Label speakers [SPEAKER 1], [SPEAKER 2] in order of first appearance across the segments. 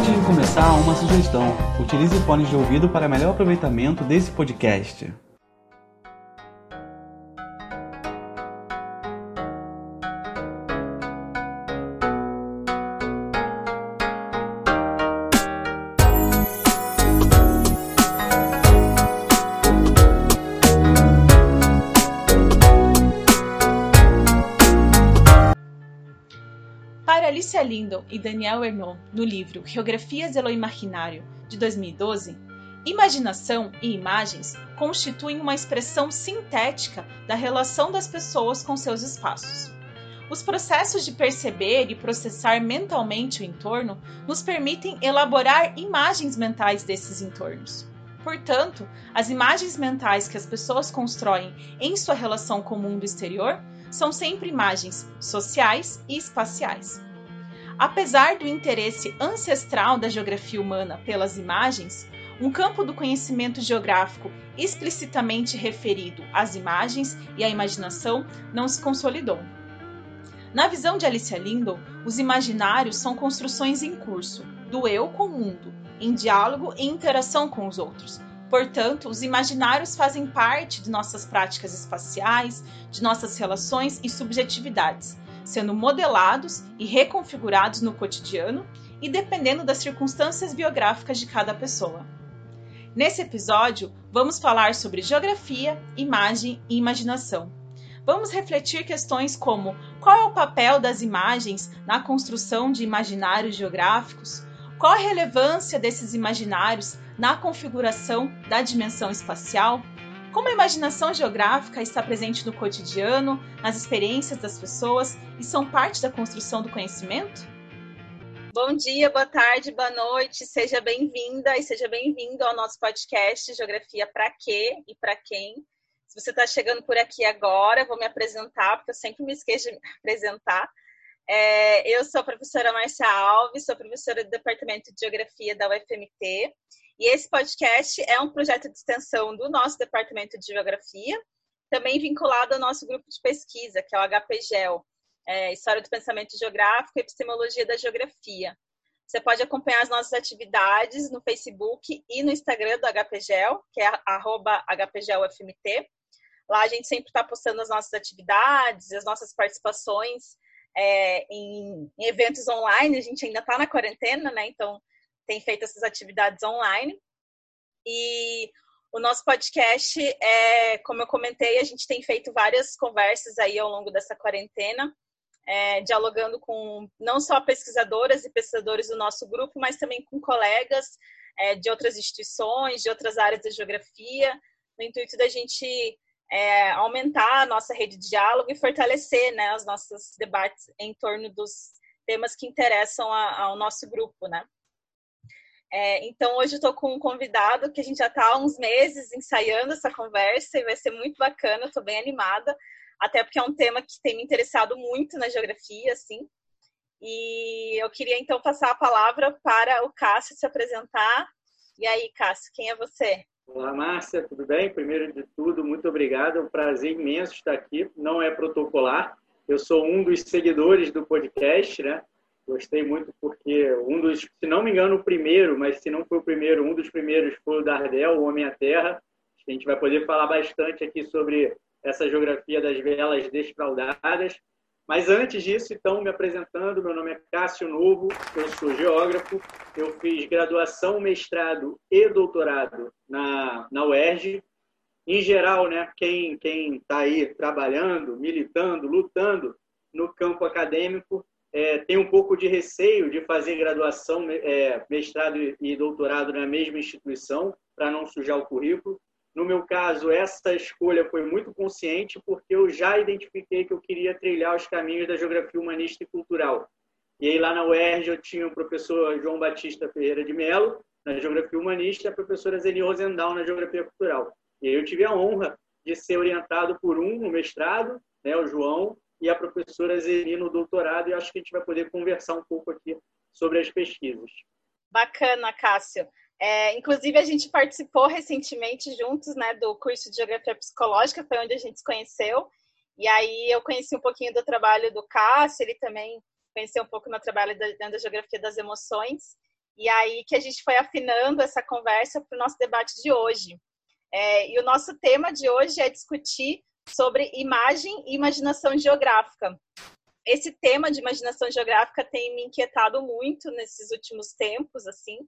[SPEAKER 1] Antes de começar, uma sugestão: utilize fones de ouvido para melhor aproveitamento desse podcast.
[SPEAKER 2] Alicia Lindon e Daniel Ernon no livro Geografias de lo Imaginário, de 2012, imaginação e imagens constituem uma expressão sintética da relação das pessoas com seus espaços. Os processos de perceber e processar mentalmente o entorno nos permitem elaborar imagens mentais desses entornos. Portanto, as imagens mentais que as pessoas constroem em sua relação com o mundo exterior são sempre imagens sociais e espaciais. Apesar do interesse ancestral da geografia humana pelas imagens, um campo do conhecimento geográfico explicitamente referido às imagens e à imaginação não se consolidou. Na visão de Alicia Lindon, os imaginários são construções em curso, do eu com o mundo, em diálogo e interação com os outros. Portanto, os imaginários fazem parte de nossas práticas espaciais, de nossas relações e subjetividades, sendo modelados e reconfigurados no cotidiano e dependendo das circunstâncias biográficas de cada pessoa. Nesse episódio, vamos falar sobre geografia, imagem e imaginação. Vamos refletir questões como qual é o papel das imagens na construção de imaginários geográficos, qual a relevância desses imaginários na configuração da dimensão espacial, como a imaginação geográfica está presente no cotidiano, nas experiências das pessoas e são parte da construção do conhecimento?
[SPEAKER 3] Bom dia, boa tarde, boa noite, seja bem-vinda e seja bem-vindo ao nosso podcast Geografia para quê e para quem. Se você está chegando por aqui agora, vou me apresentar, porque eu sempre me esqueço de me apresentar. É, eu sou a professora Márcia Alves, sou professora do Departamento de Geografia da UFMT e esse podcast é um projeto de extensão do nosso Departamento de Geografia, também vinculado ao nosso grupo de pesquisa, que é o HPGEL, é, História do Pensamento Geográfico e Epistemologia da Geografia. Você pode acompanhar as nossas atividades no Facebook e no Instagram do HPGEL, que é HPGELFMT. Lá a gente sempre está postando as nossas atividades, as nossas participações é, em, em, eventos online. A gente ainda está na quarentena, né? Então tem feito essas atividades online. E o nosso podcast, é, como eu comentei, a gente tem feito várias conversas aí ao longo dessa quarentena, é, dialogando com não só pesquisadoras e pesquisadores do nosso grupo, mas também com colegas é, de outras instituições, de outras áreas da geografia, no intuito da gente é, aumentar a nossa rede de diálogo e fortalecer né, os nossos debates em torno dos temas que interessam a, ao nosso grupo, né? É, então, hoje estou com um convidado que a gente já está há uns meses ensaiando essa conversa e vai ser muito bacana, estou bem animada, até porque é um tema que tem me interessado muito na geografia, assim. E eu queria então passar a palavra para o Cássio se apresentar. E aí, Cássio, quem é você?
[SPEAKER 4] Olá, Márcia, tudo bem? Primeiro de tudo, muito obrigado. É um prazer imenso estar aqui. Não é protocolar, eu sou um dos seguidores do podcast, né? Gostei muito porque um dos, se não me engano, o primeiro, mas se não foi o primeiro, um dos primeiros foi o Dardel, o Homem à Terra. A gente vai poder falar bastante aqui sobre essa geografia das velas desfraudadas. Mas antes disso, então, me apresentando, meu nome é Cássio Novo, eu sou geógrafo, eu fiz graduação, mestrado e doutorado na, na UERJ. Em geral, né, quem está aí trabalhando, militando, lutando no campo acadêmico, é, tem um pouco de receio de fazer graduação, é, mestrado e doutorado na mesma instituição, para não sujar o currículo. No meu caso, essa escolha foi muito consciente, porque eu já identifiquei que eu queria trilhar os caminhos da geografia humanista e cultural. E aí, lá na UERJ, eu tinha o professor João Batista Ferreira de Mello, na geografia humanista, e a professora Zeni Rosendal, na geografia cultural. E aí eu tive a honra de ser orientado por um no mestrado, né, o João, e a professora Zeni no doutorado, e acho que a gente vai poder conversar um pouco aqui sobre as pesquisas.
[SPEAKER 3] Bacana, Cássio. É, inclusive, a gente participou recentemente juntos né, do curso de Geografia Psicológica, foi onde a gente se conheceu. E aí eu conheci um pouquinho do trabalho do Cássio, ele também conheceu um pouco no trabalho da, da Geografia das Emoções. E aí que a gente foi afinando essa conversa para o nosso debate de hoje. É, e o nosso tema de hoje é discutir sobre imagem e imaginação geográfica. Esse tema de imaginação geográfica tem me inquietado muito nesses últimos tempos, assim.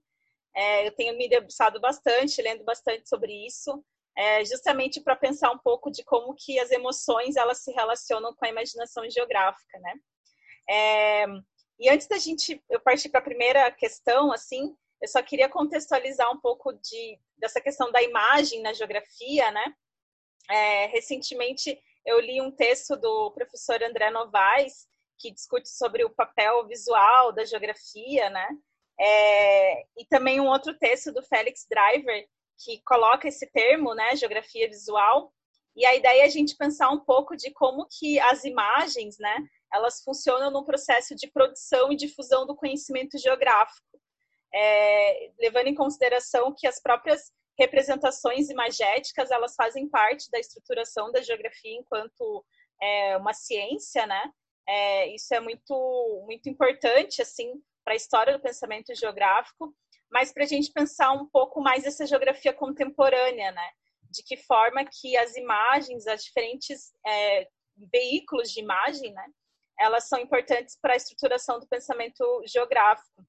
[SPEAKER 3] É, eu tenho me debruçado bastante, lendo bastante sobre isso, é, justamente para pensar um pouco de como que as emoções elas se relacionam com a imaginação geográfica, né? É, e antes da gente eu partir para a primeira questão, assim, eu só queria contextualizar um pouco de, dessa questão da imagem na geografia, né? É, recentemente eu li um texto do professor André Novaes que discute sobre o papel visual da geografia, né? É, e também um outro texto do Félix Driver que coloca esse termo, né, geografia visual. E a ideia é a gente pensar um pouco de como que as imagens, né, elas funcionam no processo de produção e difusão do conhecimento geográfico, é, levando em consideração que as próprias representações imagéticas elas fazem parte da estruturação da geografia enquanto é, uma ciência, né? É, isso é muito muito importante assim para a história do pensamento geográfico, mas para a gente pensar um pouco mais essa geografia contemporânea, né? De que forma que as imagens, as diferentes é, veículos de imagem, né? Elas são importantes para a estruturação do pensamento geográfico.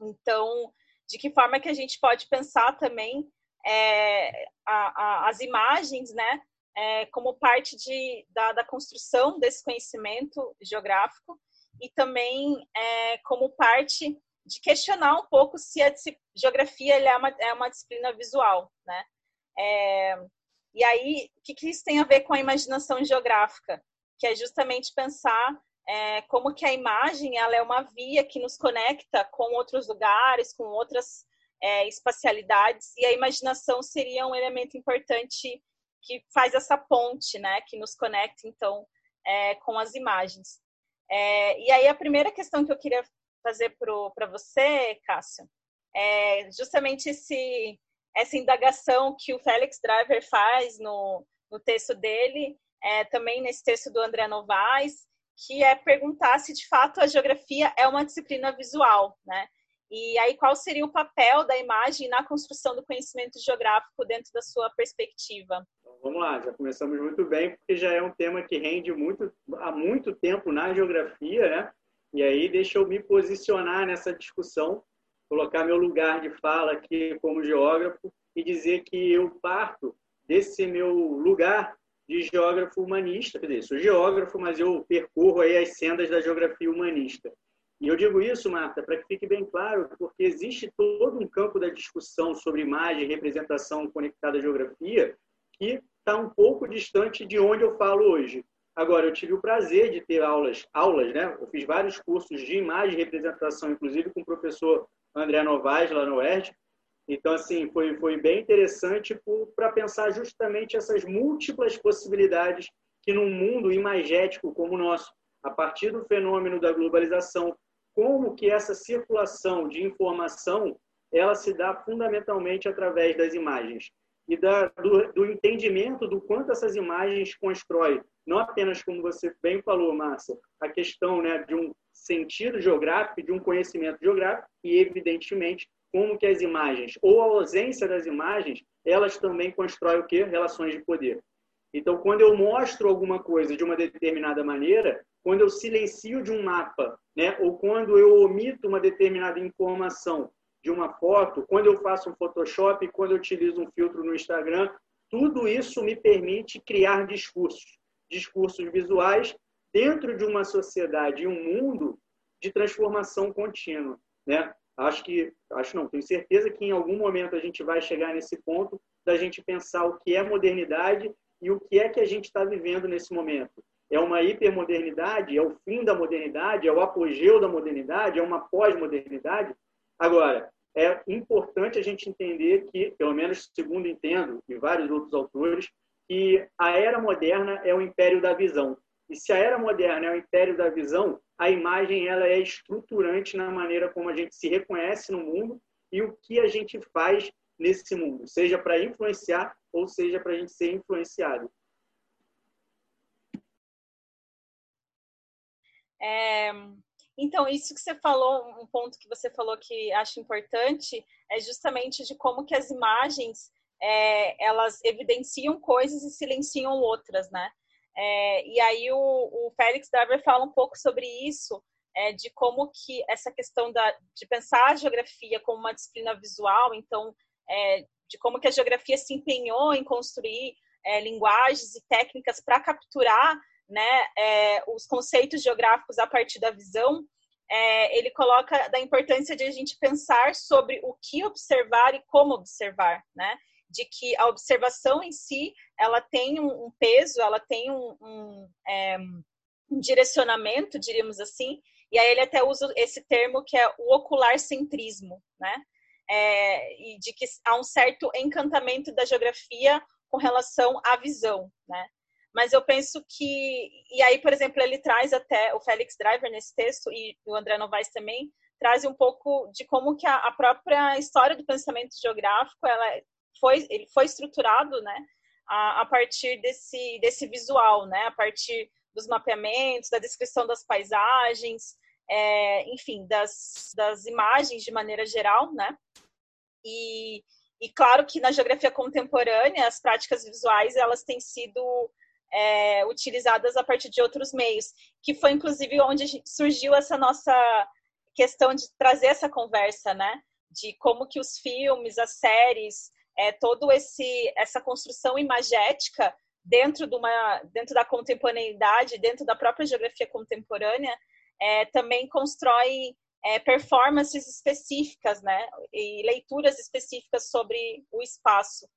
[SPEAKER 3] Então, de que forma que a gente pode pensar também é, a, a, as imagens, né? É, como parte de, da, da, construção desse conhecimento geográfico e também é, como parte de questionar um pouco se a geografia é, uma, é uma disciplina visual, né? É, e aí, o que, que isso tem a ver com a imaginação geográfica? Que é justamente pensar é, como que a imagem ela é uma via que nos conecta com outros lugares, com outras é, espacialidades, e a imaginação seria um elemento importante que faz essa ponte, né? Que nos conecta, então, é, com as imagens. É, e aí, a primeira questão que eu queria fazer para você, Cássio, é justamente esse, essa indagação que o Félix Driver faz no, no texto dele, é, também nesse texto do André Novaes, que é perguntar se de fato a geografia é uma disciplina visual, né? E aí qual seria o papel da imagem na construção do conhecimento geográfico dentro da sua perspectiva?
[SPEAKER 4] Então, vamos lá, já começamos muito bem, porque já é um tema que rende muito há muito tempo na geografia, né? E aí deixa eu me posicionar nessa discussão, colocar meu lugar de fala aqui como geógrafo e dizer que eu parto desse meu lugar de geógrafo humanista, quer dizer, sou geógrafo, mas eu percorro aí as sendas da geografia humanista. E eu digo isso, Marta, para que fique bem claro, porque existe todo um campo da discussão sobre imagem representação conectada à geografia que está um pouco distante de onde eu falo hoje. Agora, eu tive o prazer de ter aulas, aulas, né? Eu fiz vários cursos de imagem e representação, inclusive com o professor André Novaes, lá no ERD. Então, assim, foi, foi bem interessante para pensar justamente essas múltiplas possibilidades que num mundo imagético como o nosso, a partir do fenômeno da globalização, como que essa circulação de informação ela se dá fundamentalmente através das imagens e da, do, do entendimento do quanto essas imagens constroem não apenas como você bem falou, Márcia, a questão né, de um sentido geográfico, de um conhecimento geográfico e, evidentemente, como que as imagens, ou a ausência das imagens, elas também constroem o quê? Relações de poder. Então, quando eu mostro alguma coisa de uma determinada maneira, quando eu silencio de um mapa, né, ou quando eu omito uma determinada informação de uma foto, quando eu faço um Photoshop, quando eu utilizo um filtro no Instagram, tudo isso me permite criar discursos discursos visuais dentro de uma sociedade e um mundo de transformação contínua, né? Acho que, acho não, tenho certeza que em algum momento a gente vai chegar nesse ponto da gente pensar o que é modernidade e o que é que a gente está vivendo nesse momento. É uma hipermodernidade? É o fim da modernidade? É o apogeu da modernidade? É uma pós-modernidade? Agora, é importante a gente entender que, pelo menos segundo entendo, e vários outros autores, que a era moderna é o império da visão. E se a era moderna é o império da visão, a imagem ela é estruturante na maneira como a gente se reconhece no mundo e o que a gente faz nesse mundo, seja para influenciar ou seja para a gente ser influenciado.
[SPEAKER 3] É, Então, isso que você falou, um ponto que você falou que acho importante, é justamente de como que as imagens, é, elas evidenciam coisas e silenciam outras, né? É, e aí o, o Félix Darber fala um pouco sobre isso, é, de como que essa questão da, de pensar a geografia como uma disciplina visual, então, é, de como que a geografia se empenhou em construir é, linguagens e técnicas para capturar né, é, os conceitos geográficos a partir da visão, é, ele coloca da importância de a gente pensar sobre o que observar e como observar, né? De que a observação em si, ela tem um, peso, ela tem um, um, é, um, direcionamento, diríamos assim, e aí ele até usa esse termo que é o ocular centrismo, né? É, e de que há um certo encantamento da geografia com relação à visão, né? Mas eu penso que. E aí, por exemplo, ele traz até o Félix Driver nesse texto, e o André Novaes também, traz um pouco de como que a, própria história do pensamento geográfico ela foi, ele foi estruturado né, a, a partir desse, desse visual, né, a partir dos mapeamentos, da descrição das paisagens, é, enfim, das, das imagens de maneira geral, né? E, e claro que na geografia contemporânea as práticas visuais elas têm sido é, utilizadas a partir de outros meios, que foi inclusive onde surgiu essa nossa questão de trazer essa conversa, né? De como que os filmes, as séries, é, todo esse essa construção imagética dentro de uma dentro da contemporaneidade, dentro da própria geografia contemporânea, é, também constrói é, performances específicas, né? E leituras específicas sobre o espaço.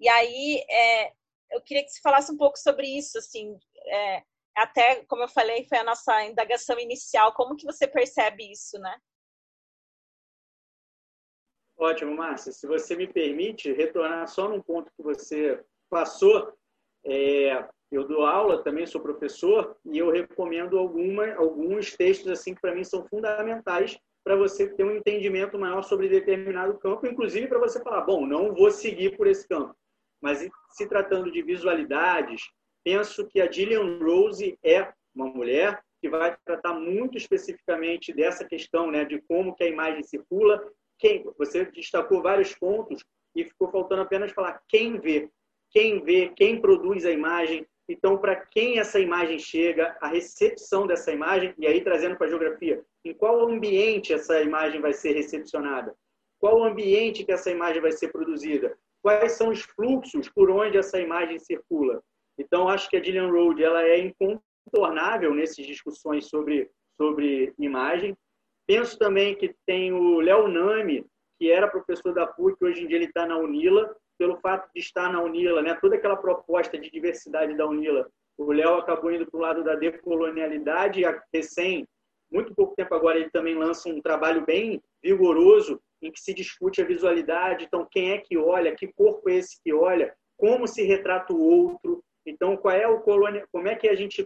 [SPEAKER 3] E aí, é, eu queria que você falasse um pouco sobre isso, assim, é, até como eu falei, foi a nossa indagação inicial. Como que você percebe isso, né?
[SPEAKER 4] Ótimo, Márcia. Se você me permite retornar só num ponto que você passou, é, eu dou aula, também sou professor, e eu recomendo alguma, alguns textos assim que para mim são fundamentais para você ter um entendimento maior sobre determinado campo, inclusive para você falar, bom, não vou seguir por esse campo. Mas se tratando de visualidades, penso que a Gillian Rose é uma mulher que vai tratar muito especificamente dessa questão, né, de como que a imagem circula. Quem, você destacou vários pontos e ficou faltando apenas falar quem vê, quem vê, quem produz a imagem. Então, para quem essa imagem chega, a recepção dessa imagem, e aí trazendo para a geografia, em qual ambiente essa imagem vai ser recepcionada? Qual ambiente que essa imagem vai ser produzida? quais são os fluxos por onde essa imagem circula. Então, acho que a Gillian Road ela é incontornável nessas discussões sobre, sobre imagem. Penso também que tem o Léo Nami, que era professor da PUC, hoje em dia ele está na UNILA, pelo fato de estar na UNILA, né, toda aquela proposta de diversidade da UNILA, o Léo acabou indo para o lado da decolonialidade e recém, muito pouco tempo agora, ele também lança um trabalho bem vigoroso em que se discute a visualidade. Então, quem é que olha? Que corpo é esse que olha? Como se retrata o outro? Então, qual é o colônia? Como é que a gente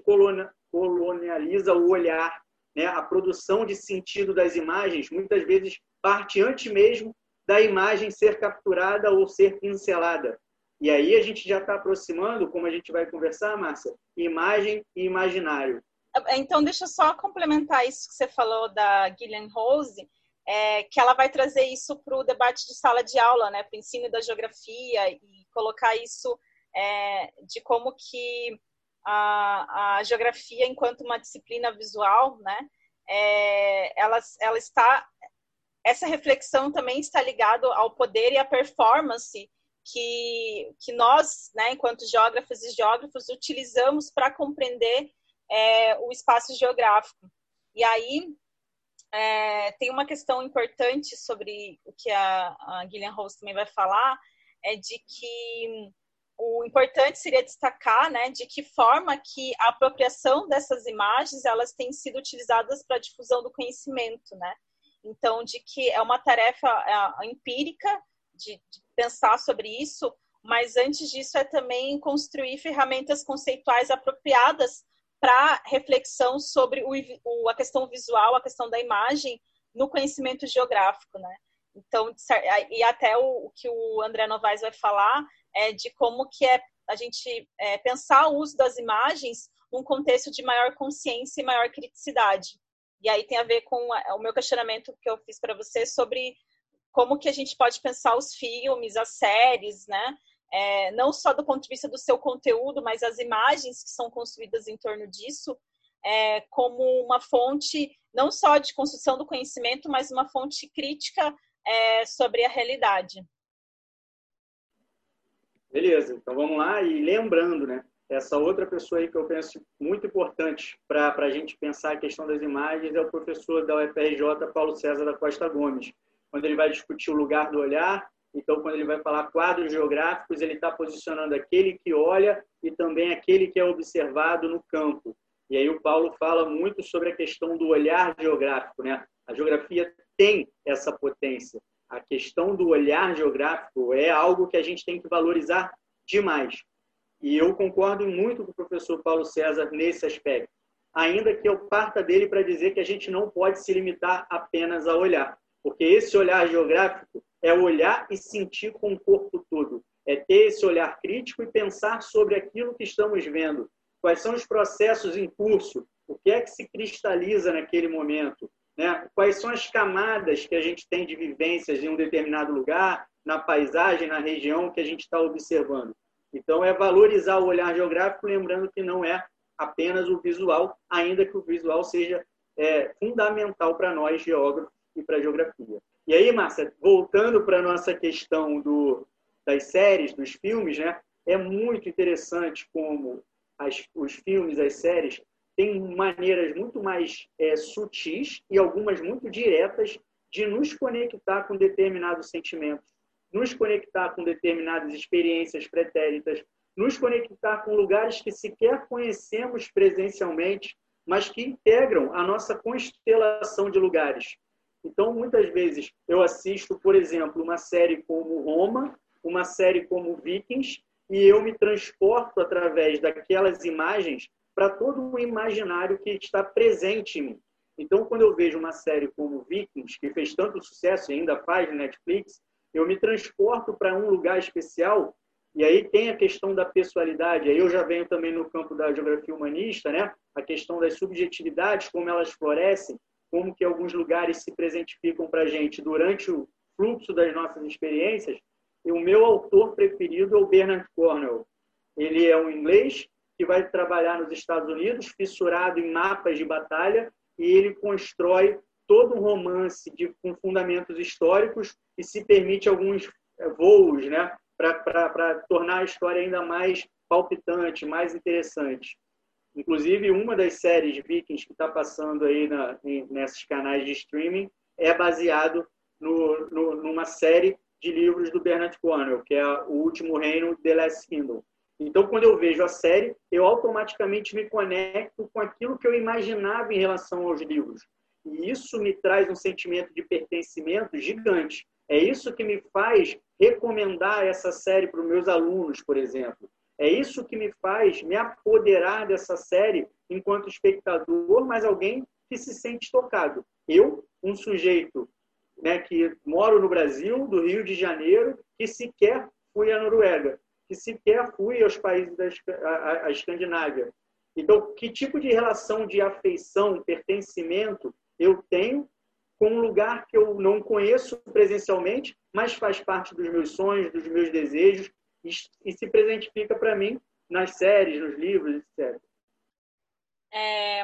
[SPEAKER 4] colonializa o olhar? Né? A produção de sentido das imagens muitas vezes parte antes mesmo da imagem ser capturada ou ser pincelada. E aí a gente já está aproximando, como a gente vai conversar, Márcia, imagem e imaginário.
[SPEAKER 3] Então, deixa eu só complementar isso que você falou da Gillian Rose é, que ela vai trazer isso para o debate de sala de aula, né, para o ensino da geografia e colocar isso é, de como que a, a, geografia, enquanto uma disciplina visual, né, é, ela, ela está essa reflexão também está ligado ao poder e à performance que, que nós, né, enquanto geógrafos e geógrafos, utilizamos para compreender é, o espaço geográfico. E aí, é, tem uma questão importante sobre o que a, a Gillian Rose também vai falar, é de que o importante seria destacar, né, de que forma que a apropriação dessas imagens elas têm sido utilizadas para a difusão do conhecimento, né? Então, de que é uma tarefa é, empírica de, de pensar sobre isso, mas antes disso é também construir ferramentas conceituais apropriadas para reflexão sobre o, o, a questão visual, a questão da imagem no conhecimento geográfico, né? Então, e até o, o que o André Novaes vai falar é de como que é a gente é, pensar o uso das imagens num contexto de maior consciência e maior criticidade. E aí tem a ver com o meu questionamento que eu fiz para você sobre como que a gente pode pensar os filmes, as séries, né? É, não só do ponto de vista do seu conteúdo, mas as imagens que são construídas em torno disso, é, como uma fonte não só de construção do conhecimento, mas uma fonte crítica é, sobre a realidade.
[SPEAKER 4] Beleza, então vamos lá. E lembrando, né? Essa outra pessoa aí que eu penso muito importante para a gente pensar a questão das imagens é o professor da UFRJ, Paulo César da Costa Gomes, quando ele vai discutir o lugar do olhar. Então, quando ele vai falar quadros geográficos, ele está posicionando aquele que olha e também aquele que é observado no campo. E aí o Paulo fala muito sobre a questão do olhar geográfico, né? A geografia tem essa potência. A questão do olhar geográfico é algo que a gente tem que valorizar demais. E eu concordo muito com o professor Paulo César nesse aspecto. Ainda que eu parta dele para dizer que a gente não pode se limitar apenas a olhar, porque esse olhar geográfico é olhar e sentir com o corpo todo, é ter esse olhar crítico e pensar sobre aquilo que estamos vendo, quais são os processos em curso, o que é que se cristaliza naquele momento, né? quais são as camadas que a gente tem de vivências em um determinado lugar, na paisagem, na região que a gente está observando. Então, é valorizar o olhar geográfico, lembrando que não é apenas o visual, ainda que o visual seja é, fundamental para nós, geógrafos, e para a geografia. E aí, Márcia, voltando para a nossa questão do, das séries, dos filmes, né? é muito interessante como as, os filmes, as séries, têm maneiras muito mais é, sutis e algumas muito diretas de nos conectar com determinados sentimentos nos conectar com determinadas experiências pretéritas, nos conectar com lugares que sequer conhecemos presencialmente, mas que integram a nossa constelação de lugares. Então, muitas vezes, eu assisto, por exemplo, uma série como Roma, uma série como Vikings, e eu me transporto através daquelas imagens para todo o imaginário que está presente em mim. Então, quando eu vejo uma série como Vikings, que fez tanto sucesso e ainda faz no Netflix, eu me transporto para um lugar especial e aí tem a questão da pessoalidade. Aí eu já venho também no campo da geografia humanista, né? A questão das subjetividades, como elas florescem, como que alguns lugares se presentificam para a gente durante o fluxo das nossas experiências. E o meu autor preferido é o Bernard Cornwell. Ele é um inglês que vai trabalhar nos Estados Unidos, fissurado em mapas de batalha, e ele constrói todo um romance de, com fundamentos históricos e se permite alguns eh, voos né, para tornar a história ainda mais palpitante, mais interessante. Inclusive, uma das séries Vikings que está passando aí na, nesses canais de streaming é baseado no, no, numa série de livros do Bernard Cornwell, que é O Último Reino, The Last Kingdom. Então, quando eu vejo a série, eu automaticamente me conecto com aquilo que eu imaginava em relação aos livros. E isso me traz um sentimento de pertencimento gigante. É isso que me faz recomendar essa série para os meus alunos, por exemplo. É isso que me faz me apoderar dessa série enquanto espectador, mas alguém que se sente tocado. Eu, um sujeito né, que moro no Brasil, do Rio de Janeiro, que sequer fui à Noruega, que sequer fui aos países da a, Escandinávia. Então, que tipo de relação de afeição, pertencimento eu tenho com um lugar que eu não conheço presencialmente, mas faz parte dos meus sonhos, dos meus desejos e, se presentifica para mim nas séries, nos livros, etc.
[SPEAKER 3] É,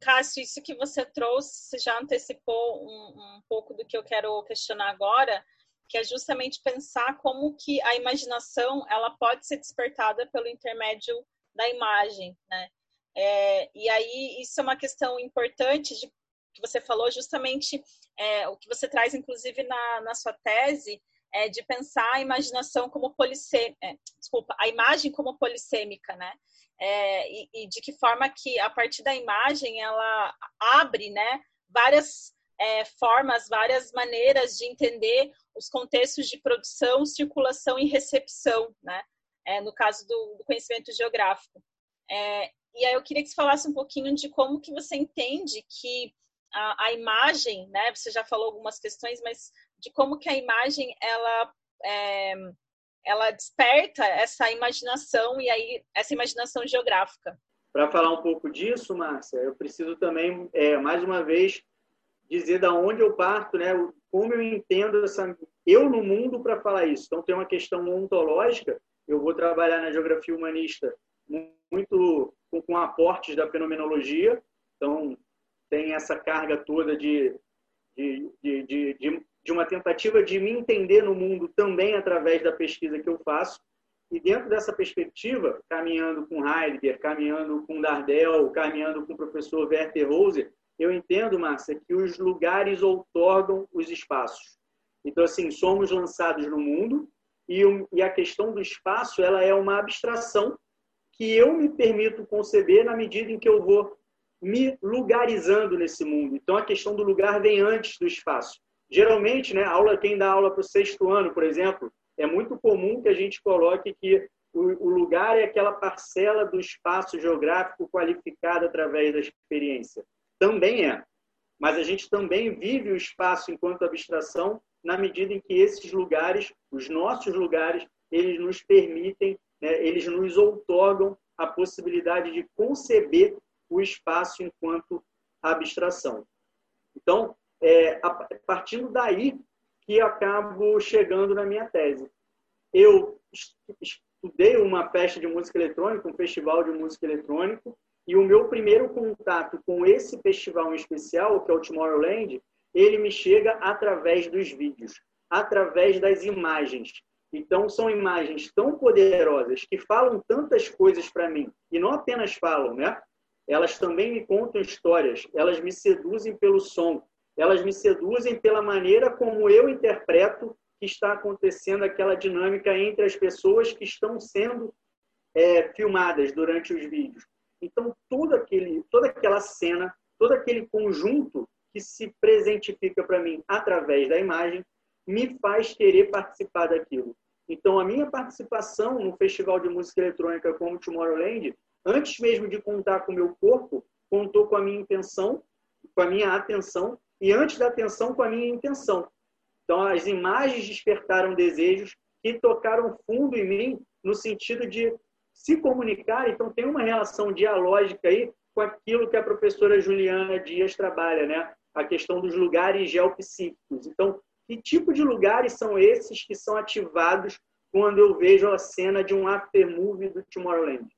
[SPEAKER 3] Cássio, isso que você trouxe, já antecipou um, um pouco do que eu quero questionar agora, que é justamente pensar como que a imaginação ela pode ser despertada pelo intermédio da imagem, né? É, e aí isso é uma questão importante de que você falou, justamente é, o que você traz, inclusive, na, na sua tese, é de pensar a imaginação como polissêmica, é, desculpa, a imagem como polissêmica, né? É, e, e, de que forma que a partir da imagem ela abre, né, várias é, formas, várias maneiras de entender os contextos de produção, circulação e recepção, né? É, no caso do, do conhecimento geográfico. É, e aí eu queria que você falasse um pouquinho de como que você entende que a, a, imagem, né? Você já falou algumas questões, mas de como que a imagem ela é, ela desperta essa imaginação e aí essa imaginação geográfica.
[SPEAKER 4] Para falar um pouco disso, Márcia, eu preciso também, é, mais uma vez, dizer da onde eu parto, né? Como eu entendo essa eu no mundo para falar isso. Então tem uma questão ontológica. Eu vou trabalhar na geografia humanista muito com, com aportes da fenomenologia. Então tem essa carga toda de de, de, de, de, uma tentativa de me entender no mundo também através da pesquisa que eu faço. E dentro dessa perspectiva, caminhando com Heidegger, caminhando com Dardel, caminhando com o professor Werther Rose, eu entendo, Márcia, que os lugares outorgam os espaços. Então, assim, somos lançados no mundo e, e a questão do espaço ela é uma abstração que eu me permito conceber na medida em que eu vou me lugarizando nesse mundo. Então, a questão do lugar vem antes do espaço. Geralmente, né, aula, quem dá aula para o sexto ano, por exemplo, é muito comum que a gente coloque que o, lugar é aquela parcela do espaço geográfico qualificada através da experiência também é. Mas a gente também vive o espaço enquanto abstração na medida em que esses lugares, os nossos lugares, eles nos permitem, né, eles nos outorgam a possibilidade de conceber o espaço enquanto abstração. Então, é, partindo daí que acabo chegando na minha tese. Eu estudei uma festa de música eletrônica, um festival de música eletrônica, e o meu primeiro contato com esse festival em especial, que é o Tomorrowland, ele me chega através dos vídeos, através das imagens. Então, são imagens tão poderosas que falam tantas coisas para mim. E não apenas falam, né? Elas também me contam histórias. Elas me seduzem pelo som. Elas me seduzem pela maneira como eu interpreto que está acontecendo aquela dinâmica entre as pessoas que estão sendo é, filmadas durante os vídeos. Então, todo aquele, toda aquela cena, todo aquele conjunto que se presentifica para mim através da imagem, me faz querer participar daquilo. Então, a minha participação no Festival de Música Eletrônica como Tomorrowland, antes mesmo de contar com o meu corpo, contou com a minha intenção, com a minha atenção, e antes da atenção, com a minha intenção. Então, as imagens despertaram desejos que tocaram fundo em mim, no sentido de se comunicar, então tem uma relação dialógica aí com aquilo que a professora Juliana Dias trabalha, né? A questão dos lugares geopsíquicos. Então, que tipo de lugares são esses que são ativados quando eu vejo a cena de um aftermovie do Tomorrowland?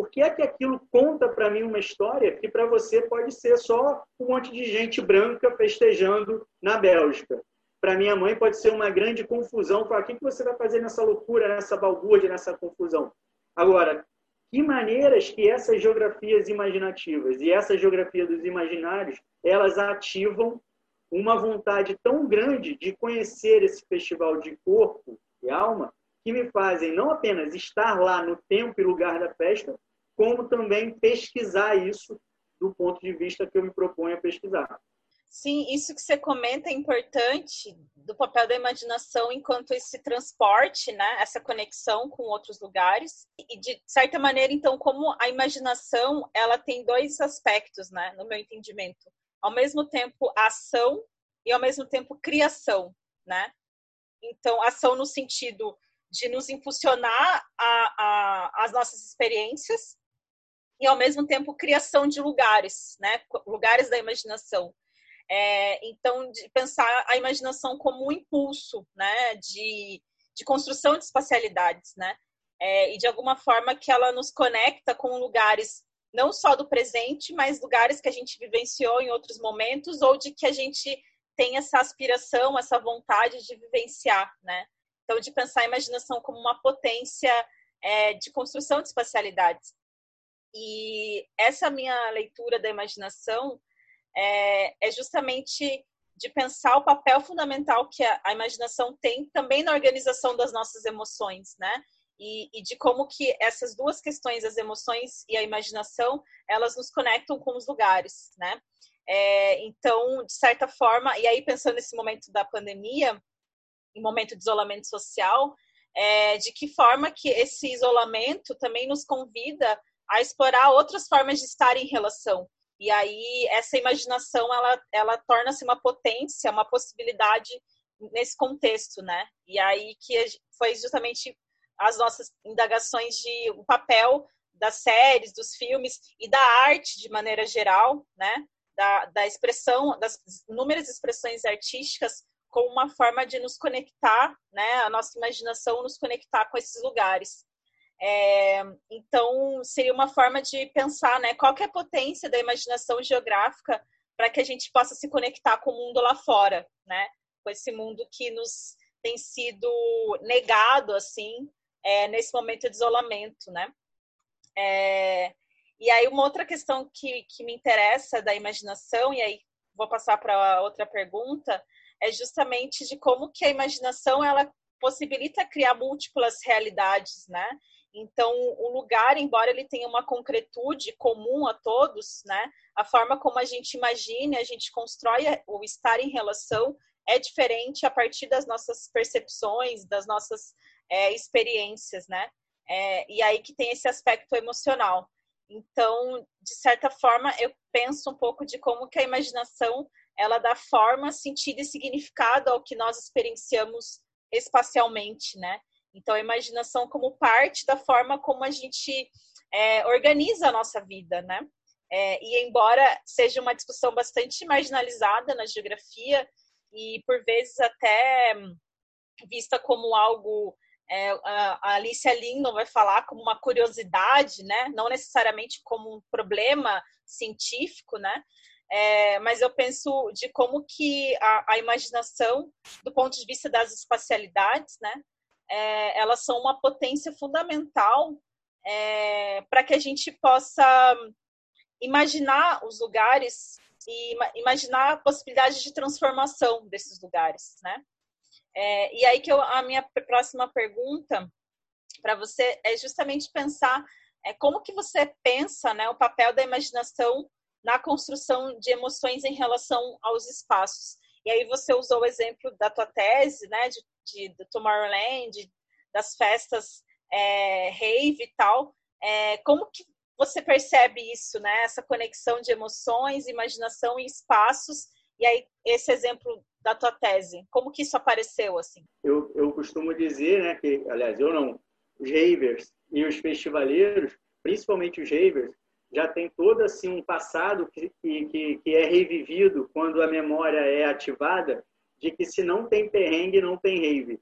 [SPEAKER 4] Por que é que aquilo conta para mim uma história que para você pode ser só um monte de gente branca festejando na Bélgica? Para minha mãe pode ser uma grande confusão. Falar, o que você vai fazer nessa loucura, nessa balbúrdia, nessa confusão? Agora, que maneiras que essas geografias imaginativas e essa geografia dos imaginários, elas ativam uma vontade tão grande de conhecer esse festival de corpo e alma, que me fazem não apenas estar lá no tempo e lugar da festa, como também pesquisar isso do ponto de vista que eu me proponho a pesquisar.
[SPEAKER 3] Sim, isso que você comenta é importante do papel da imaginação enquanto esse transporte, né, essa conexão com outros lugares e de certa maneira, então, como a imaginação, ela tem dois aspectos, né, no meu entendimento, ao mesmo tempo ação e ao mesmo tempo criação, né? Então, ação no sentido de nos impulsionar a, a, as nossas experiências e ao mesmo tempo criação de lugares, né? Lugares da imaginação. É, então, de pensar a imaginação como um impulso né, de, de construção de espacialidades, né? É, e de alguma forma que ela nos conecta com lugares não só do presente, mas lugares que a gente vivenciou em outros momentos ou de que a gente tem essa aspiração, essa vontade de vivenciar, né? Então, de pensar a imaginação como uma potência é, de construção de espacialidades. E essa minha leitura da imaginação é, é justamente de pensar o papel fundamental que a, a, imaginação tem também na organização das nossas emoções, né? E, e, de como que essas duas questões, as emoções e a imaginação, elas nos conectam com os lugares, né? É, então, de certa forma, e aí pensando nesse momento da pandemia, em momento de isolamento social, é, de que forma que esse isolamento também nos convida a explorar outras formas de estar em relação, e aí essa imaginação ela, ela torna-se uma potência, uma possibilidade nesse contexto, né? E aí que foi justamente as nossas indagações de o papel das séries, dos filmes e da arte de maneira geral, né? Da, da expressão, das inúmeras expressões artísticas como uma forma de nos conectar, né? A nossa imaginação nos conectar com esses lugares. É, então, seria uma forma de pensar, né? Qual é a potência da imaginação geográfica para que a gente possa se conectar com o mundo lá fora, né? Com esse mundo que nos tem sido negado, assim, é, nesse momento de isolamento, né? É, e aí, uma outra questão que, que me interessa da imaginação, e aí vou passar para outra pergunta, é justamente de como que a imaginação ela possibilita criar múltiplas realidades, né? Então, o lugar, embora ele tenha uma concretude comum a todos, né? A forma como a gente imagina, a gente constrói o estar em relação é diferente a partir das nossas percepções, das nossas é, experiências, né? É, e aí que tem esse aspecto emocional. Então, de certa forma, eu penso um pouco de como que a imaginação ela dá forma, sentido e significado ao que nós experienciamos espacialmente, né? Então, a imaginação como parte da forma como a gente é, organiza a nossa vida, né? É, e embora seja uma discussão bastante marginalizada na geografia e por vezes até vista como algo é, a Alicia Lindon vai falar como uma curiosidade, né? Não necessariamente como um problema científico, né? É, mas eu penso de como que a, a, imaginação, do ponto de vista das espacialidades, né? é, elas são uma potência fundamental é, para que a gente possa imaginar os lugares e imaginar a possibilidade de transformação desses lugares, né? É, e aí que eu, a minha próxima pergunta para você é justamente pensar é, como que você pensa né, o papel da imaginação na construção de emoções em relação aos espaços. E aí você usou o exemplo da tua tese, né, de de, Tomorrowland, das festas é, rave e tal. É, como que você percebe isso, né? Essa conexão de emoções, imaginação e espaços. E aí, esse exemplo da tua tese, como que isso apareceu, assim?
[SPEAKER 4] Eu, eu costumo dizer, né, que, aliás, eu não, os ravers e os festivaleiros, principalmente os ravers, já tem todo assim um passado que, que, que é revivido quando a memória é ativada de que se não tem perrengue, não tem rave.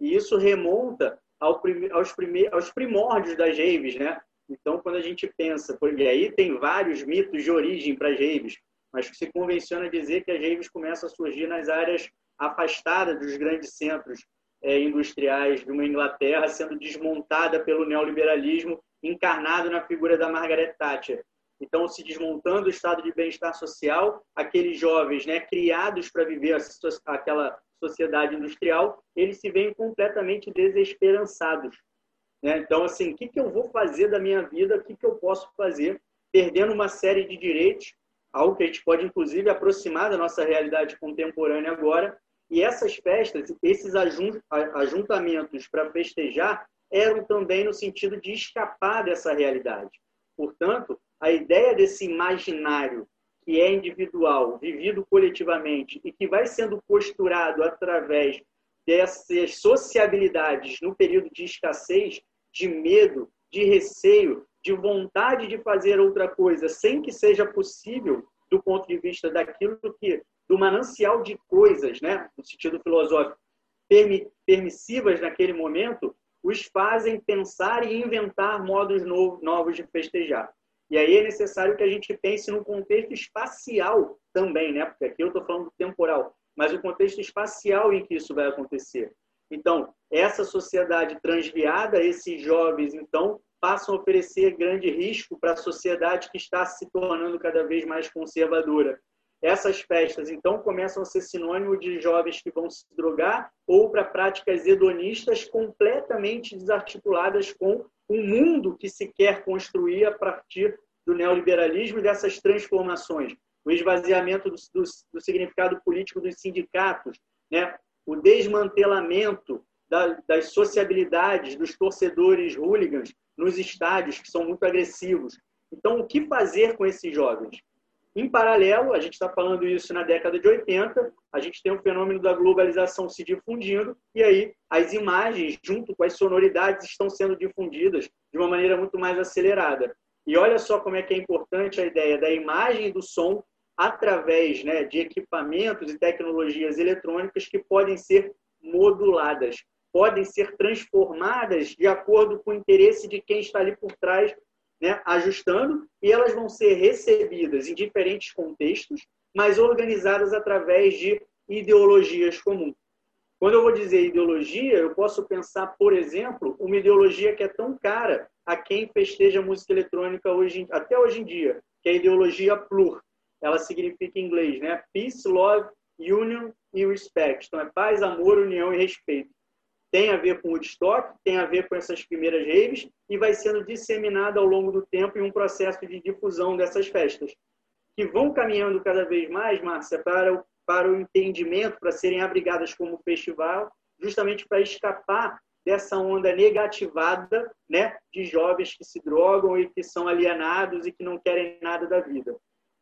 [SPEAKER 4] E isso remonta ao prime, aos, prime, aos primórdios das raves, né? Então, quando a gente pensa, e aí tem vários mitos de origem para as raves, mas se convenciona dizer que as raves começam a surgir nas áreas afastadas dos grandes centros é, industriais de uma Inglaterra, sendo desmontada pelo neoliberalismo encarnado na figura da Margaret Thatcher. Então, se desmontando o estado de bem-estar social, aqueles jovens né, criados para viver aquela sociedade industrial, eles se veem completamente desesperançados. Né? Então, assim, o que, que eu vou fazer da minha vida? O que, que eu posso fazer? Perdendo uma série de direitos, algo que a gente pode, inclusive, aproximar da nossa realidade contemporânea agora. E essas festas, esses ajuntamentos para festejar, eram também no sentido de escapar dessa realidade. Portanto, a ideia desse imaginário que é individual, vivido coletivamente e que vai sendo posturado através dessas sociabilidades no período de escassez, de medo, de receio, de vontade de fazer outra coisa sem que seja possível do ponto de vista daquilo que do manancial de coisas, né, no sentido filosófico, permissivas naquele momento, os fazem pensar e inventar modos novos de festejar. E aí é necessário que a gente pense no contexto espacial também, né? Porque aqui eu estou falando temporal, mas o contexto espacial em que isso vai acontecer. Então, essa sociedade transviada, esses jovens, então, passam a oferecer grande risco para a sociedade que está se tornando cada vez mais conservadora. Essas festas, então, começam a ser sinônimo de jovens que vão se drogar ou para práticas hedonistas completamente desarticuladas com um mundo que se quer construir a partir do neoliberalismo e dessas transformações. O esvaziamento do, do, do significado político dos sindicatos, né? o desmantelamento da, das sociabilidades dos torcedores hooligans nos estádios, que são muito agressivos. Então, o que fazer com esses jovens? Em paralelo, a gente está falando isso na década de 80, a gente tem o fenômeno da globalização se difundindo, e aí as imagens, junto com as sonoridades, estão sendo difundidas de uma maneira muito mais acelerada. E olha só como é que é importante a ideia da imagem e do som através né, de equipamentos e tecnologias eletrônicas que podem ser moduladas, podem ser transformadas de acordo com o interesse de quem está ali por trás né, ajustando, e elas vão ser recebidas em diferentes contextos, mas organizadas através de ideologias comuns. Quando eu vou dizer ideologia, eu posso pensar, por exemplo, uma ideologia que é tão cara a quem festeja música eletrônica hoje, até hoje em dia, que é a ideologia plur. Ela significa em inglês, né? Peace, Love, Union e Respect. Então é paz, amor, união e respeito tem a ver com o Woodstock, tem a ver com essas primeiras raves e vai sendo disseminada ao longo do tempo em um processo de difusão dessas festas, que vão caminhando cada vez mais, Márcia, para o, para o entendimento, para serem abrigadas como festival, justamente para escapar dessa onda negativada né, de jovens que se drogam e que são alienados e que não querem nada da vida.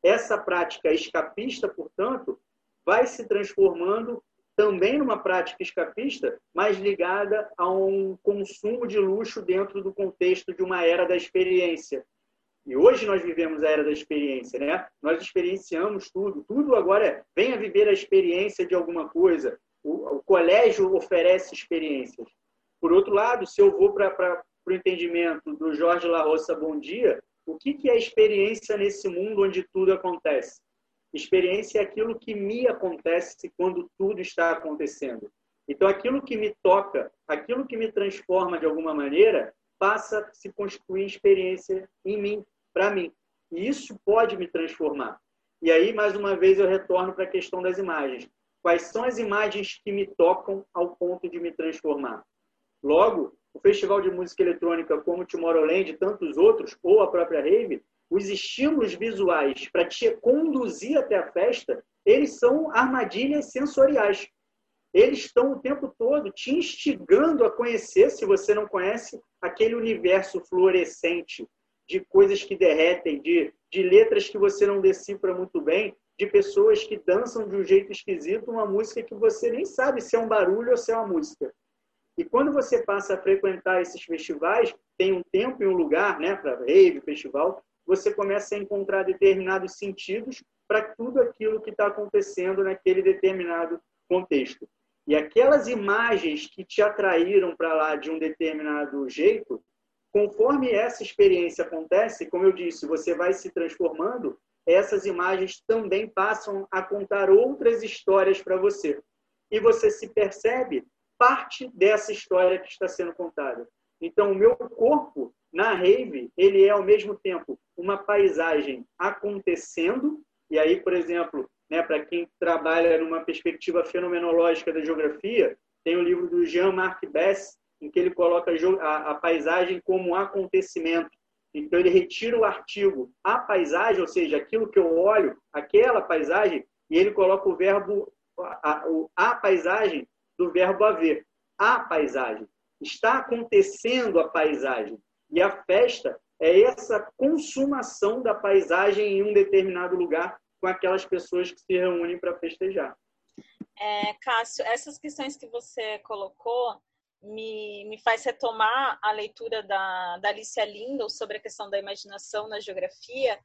[SPEAKER 4] Essa prática escapista, portanto, vai se transformando também numa prática escapista, mas ligada a um consumo de luxo dentro do contexto de uma era da experiência. E hoje nós vivemos a era da experiência, né? Nós experienciamos tudo, tudo agora é venha viver a experiência de alguma coisa. O, o colégio oferece experiências. Por outro lado, se eu vou para o entendimento do Jorge La Roça Bom Dia, o que, que é experiência nesse mundo onde tudo acontece? Experiência é aquilo que me acontece quando tudo está acontecendo. Então, aquilo que me toca, aquilo que me transforma de alguma maneira, passa a se constituir experiência em mim, para mim. E isso pode me transformar. E aí, mais uma vez, eu retorno para a questão das imagens. Quais são as imagens que me tocam ao ponto de me transformar? Logo, o Festival de Música Eletrônica, como o Tomorrowland e tantos outros, ou a própria Rave, os estímulos visuais para te conduzir até a festa, eles são armadilhas sensoriais. Eles estão o tempo todo te instigando a conhecer, se você não conhece, aquele universo fluorescente de coisas que derretem, de, de letras que você não decifra muito bem, de pessoas que dançam de um jeito esquisito uma música que você nem sabe se é um barulho ou se é uma música. E quando você passa a frequentar esses festivais, tem um tempo e um lugar, né, para rave, festival, você começa a encontrar determinados sentidos para tudo aquilo que está acontecendo naquele determinado contexto. E aquelas imagens que te atraíram para lá de um determinado jeito, conforme essa experiência acontece, como eu disse, você vai se transformando, essas imagens também passam a contar outras histórias para você. E você se percebe parte dessa história que está sendo contada. Então, o meu corpo na rave, ele é ao mesmo tempo uma paisagem acontecendo, e aí, por exemplo, né, para quem trabalha numa perspectiva fenomenológica da geografia, tem o livro do Jean-Marc Bess, em que ele coloca a, a paisagem como um acontecimento. Então, ele retira o artigo a paisagem, ou seja, aquilo que eu olho, aquela paisagem, e ele coloca o verbo, a, a, a paisagem, do verbo haver. A paisagem. Está acontecendo a paisagem. E a festa é essa consumação da paisagem em um determinado lugar com aquelas pessoas que se reúnem para festejar.
[SPEAKER 3] É, Cássio, essas questões que você colocou me, me faz retomar a leitura da, da Alicia Lindell sobre a questão da imaginação na geografia,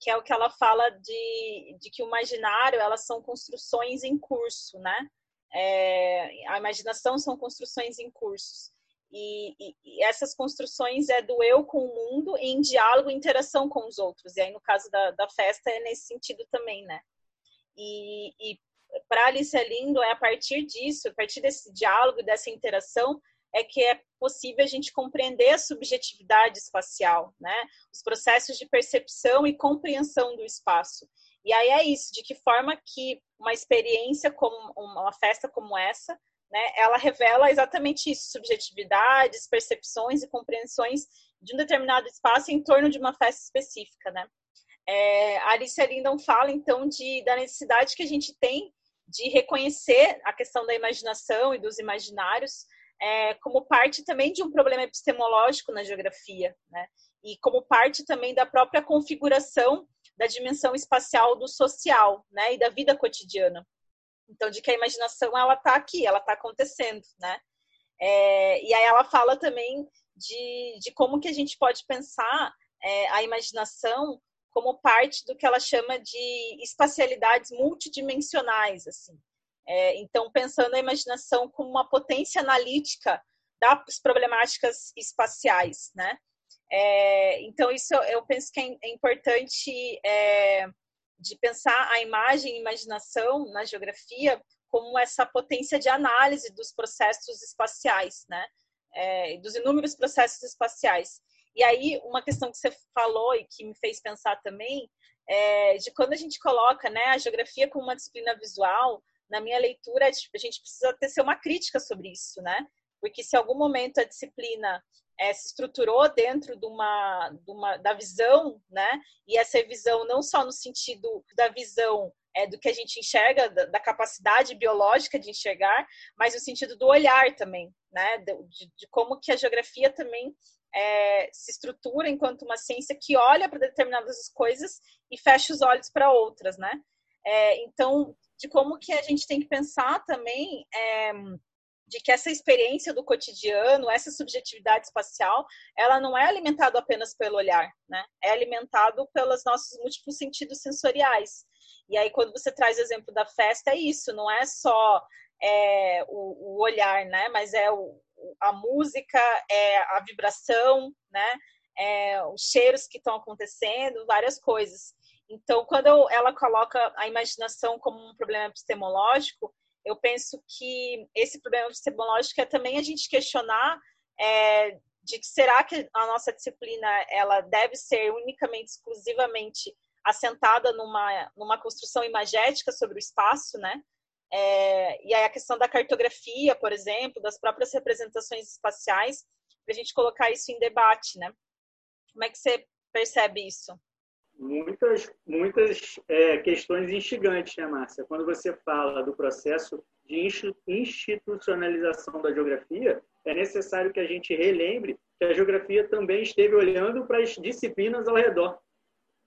[SPEAKER 3] que é o que ela fala de, de que o imaginário elas são construções em curso, né? É, a imaginação são construções em cursos. E, e, e, essas construções é do eu com o mundo em diálogo e interação com os outros. E aí, no caso da, da festa, é nesse sentido também, né? E, e para Alice é lindo, é a partir disso, a partir desse diálogo, dessa interação, é que é possível a gente compreender a subjetividade espacial, né? Os processos de percepção e compreensão do espaço. E aí é isso, de que forma que uma experiência como uma festa como essa né, ela revela exatamente isso, subjetividades, percepções e compreensões de um determinado espaço em torno de uma festa específica, né? É, a Alicia Lindon fala, então, de, da necessidade que a gente tem de reconhecer a questão da imaginação e dos imaginários é, como parte também de um problema epistemológico na geografia, né? e como parte também da própria configuração da dimensão espacial do social, né, e da vida cotidiana. Então, de que a imaginação ela está aqui, ela está acontecendo, né? É, e aí ela fala também de, de como que a gente pode pensar é, a imaginação como parte do que ela chama de espacialidades multidimensionais, assim. É, então, pensando a imaginação como uma potência analítica das problemáticas espaciais, né? É, então, isso eu penso que é, é importante é, de pensar a imagem e imaginação na geografia como essa potência de análise dos processos espaciais, né? É, dos inúmeros processos espaciais. E aí, uma questão que você falou e que me fez pensar também, é de quando a gente coloca né, a geografia como uma disciplina visual, na minha leitura, a gente precisa ter uma crítica sobre isso, né? Porque se em algum momento a disciplina é, se estruturou dentro de uma, de uma, da visão, né? E essa visão não só no sentido da visão é, do que a gente enxerga, da, da, capacidade biológica de enxergar, mas no sentido do olhar também, né? De, de como que a geografia também é, se estrutura enquanto uma ciência que olha para determinadas coisas e fecha os olhos para outras, né? É, então, de como que a gente tem que pensar também é, de que essa experiência do cotidiano, essa subjetividade espacial, ela não é alimentada apenas pelo olhar, né? É alimentado pelos nossos múltiplos sentidos sensoriais. E aí, quando você traz o exemplo da festa, é isso, não é só é, o, o, olhar, né? Mas é o, a música, é a vibração, né? É, os cheiros que estão acontecendo, várias coisas. Então, quando ela coloca a imaginação como um problema epistemológico, eu penso que esse problema epistemológico é também a gente questionar é, de que será que a nossa disciplina ela deve ser unicamente, exclusivamente assentada numa, numa construção imagética sobre o espaço, né? É, e aí a questão da cartografia, por exemplo, das próprias representações espaciais, para a gente colocar isso em debate, né? Como é que você percebe isso?
[SPEAKER 4] Muitas, muitas é, questões instigantes, né, Márcia? Quando você fala do processo de institucionalização da geografia, é necessário que a gente relembre que a geografia também esteve olhando para as disciplinas ao redor.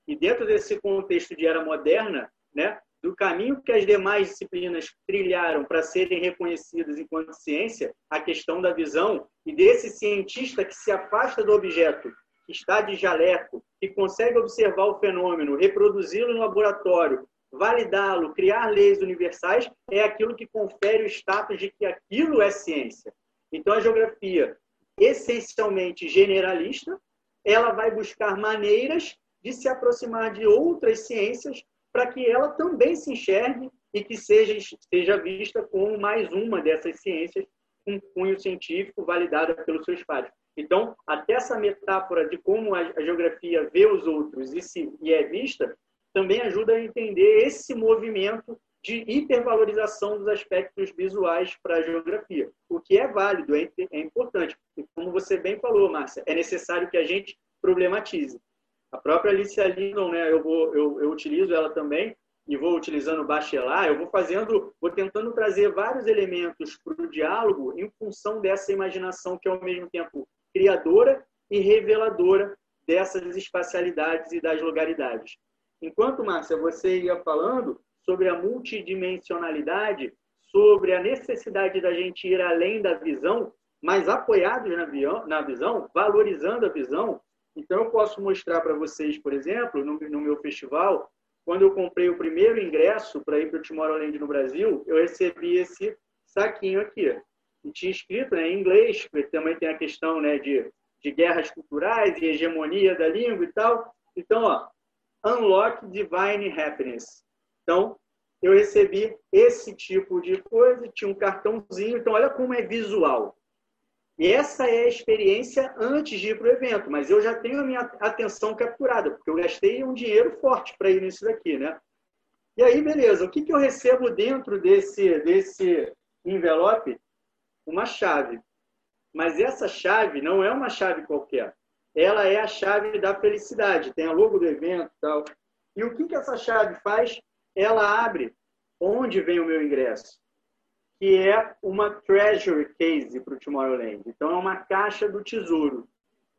[SPEAKER 4] E dentro desse contexto de era moderna, né, do caminho que as demais disciplinas trilharam para serem reconhecidas enquanto ciência, a questão da visão e desse cientista que se afasta do objeto, que está de jaleco, que consegue observar o fenômeno, reproduzi-lo no laboratório, validá-lo, criar leis universais, é aquilo que confere o status de que aquilo é ciência. Então, a geografia, essencialmente generalista, ela vai buscar maneiras de se aproximar de outras ciências para que ela também se enxergue e que seja, seja vista como mais uma dessas ciências com cunho científico validada pelos seus pares. Então, até essa metáfora de como a, geografia vê os outros e, se, e é vista, também ajuda a entender esse movimento de hipervalorização dos aspectos visuais para a geografia, o que é válido, é, é importante. E como você bem falou, Márcia, é necessário que a gente problematize. A própria Alicia Lindon, né, eu, vou, eu, eu utilizo ela também, e vou utilizando Bachelard, eu vou fazendo, vou tentando trazer vários elementos para o diálogo em função dessa imaginação que ao mesmo tempo criadora e reveladora dessas espacialidades e das lugaridades. Enquanto, Márcia, você ia falando sobre a multidimensionalidade, sobre a necessidade da gente ir além da visão, mas apoiados na, na visão, valorizando a visão, então, eu posso mostrar para vocês, por exemplo, no, no, meu festival, quando eu comprei o primeiro ingresso para ir para o Tomorrowland no Brasil, eu recebi esse saquinho aqui. E tinha escrito né, em inglês, porque também tem a questão né, de, de guerras culturais e hegemonia da língua e tal. Então, ó, Unlock Divine Happiness. Então, eu recebi esse tipo de coisa, tinha um cartãozinho. Então, olha como é visual. E essa é a experiência antes de ir para o evento, mas eu já tenho a minha atenção capturada, porque eu gastei um dinheiro forte para ir nisso daqui, né? E aí, beleza, o que, que eu recebo dentro desse, desse envelope? Uma chave. Mas essa chave não é uma chave qualquer. Ela é a chave da felicidade, tem a logo do evento e tal. E o que, que essa chave faz? Ela abre onde vem o meu ingresso que é uma treasure case para o Tomorrowland. Então, é uma caixa do tesouro.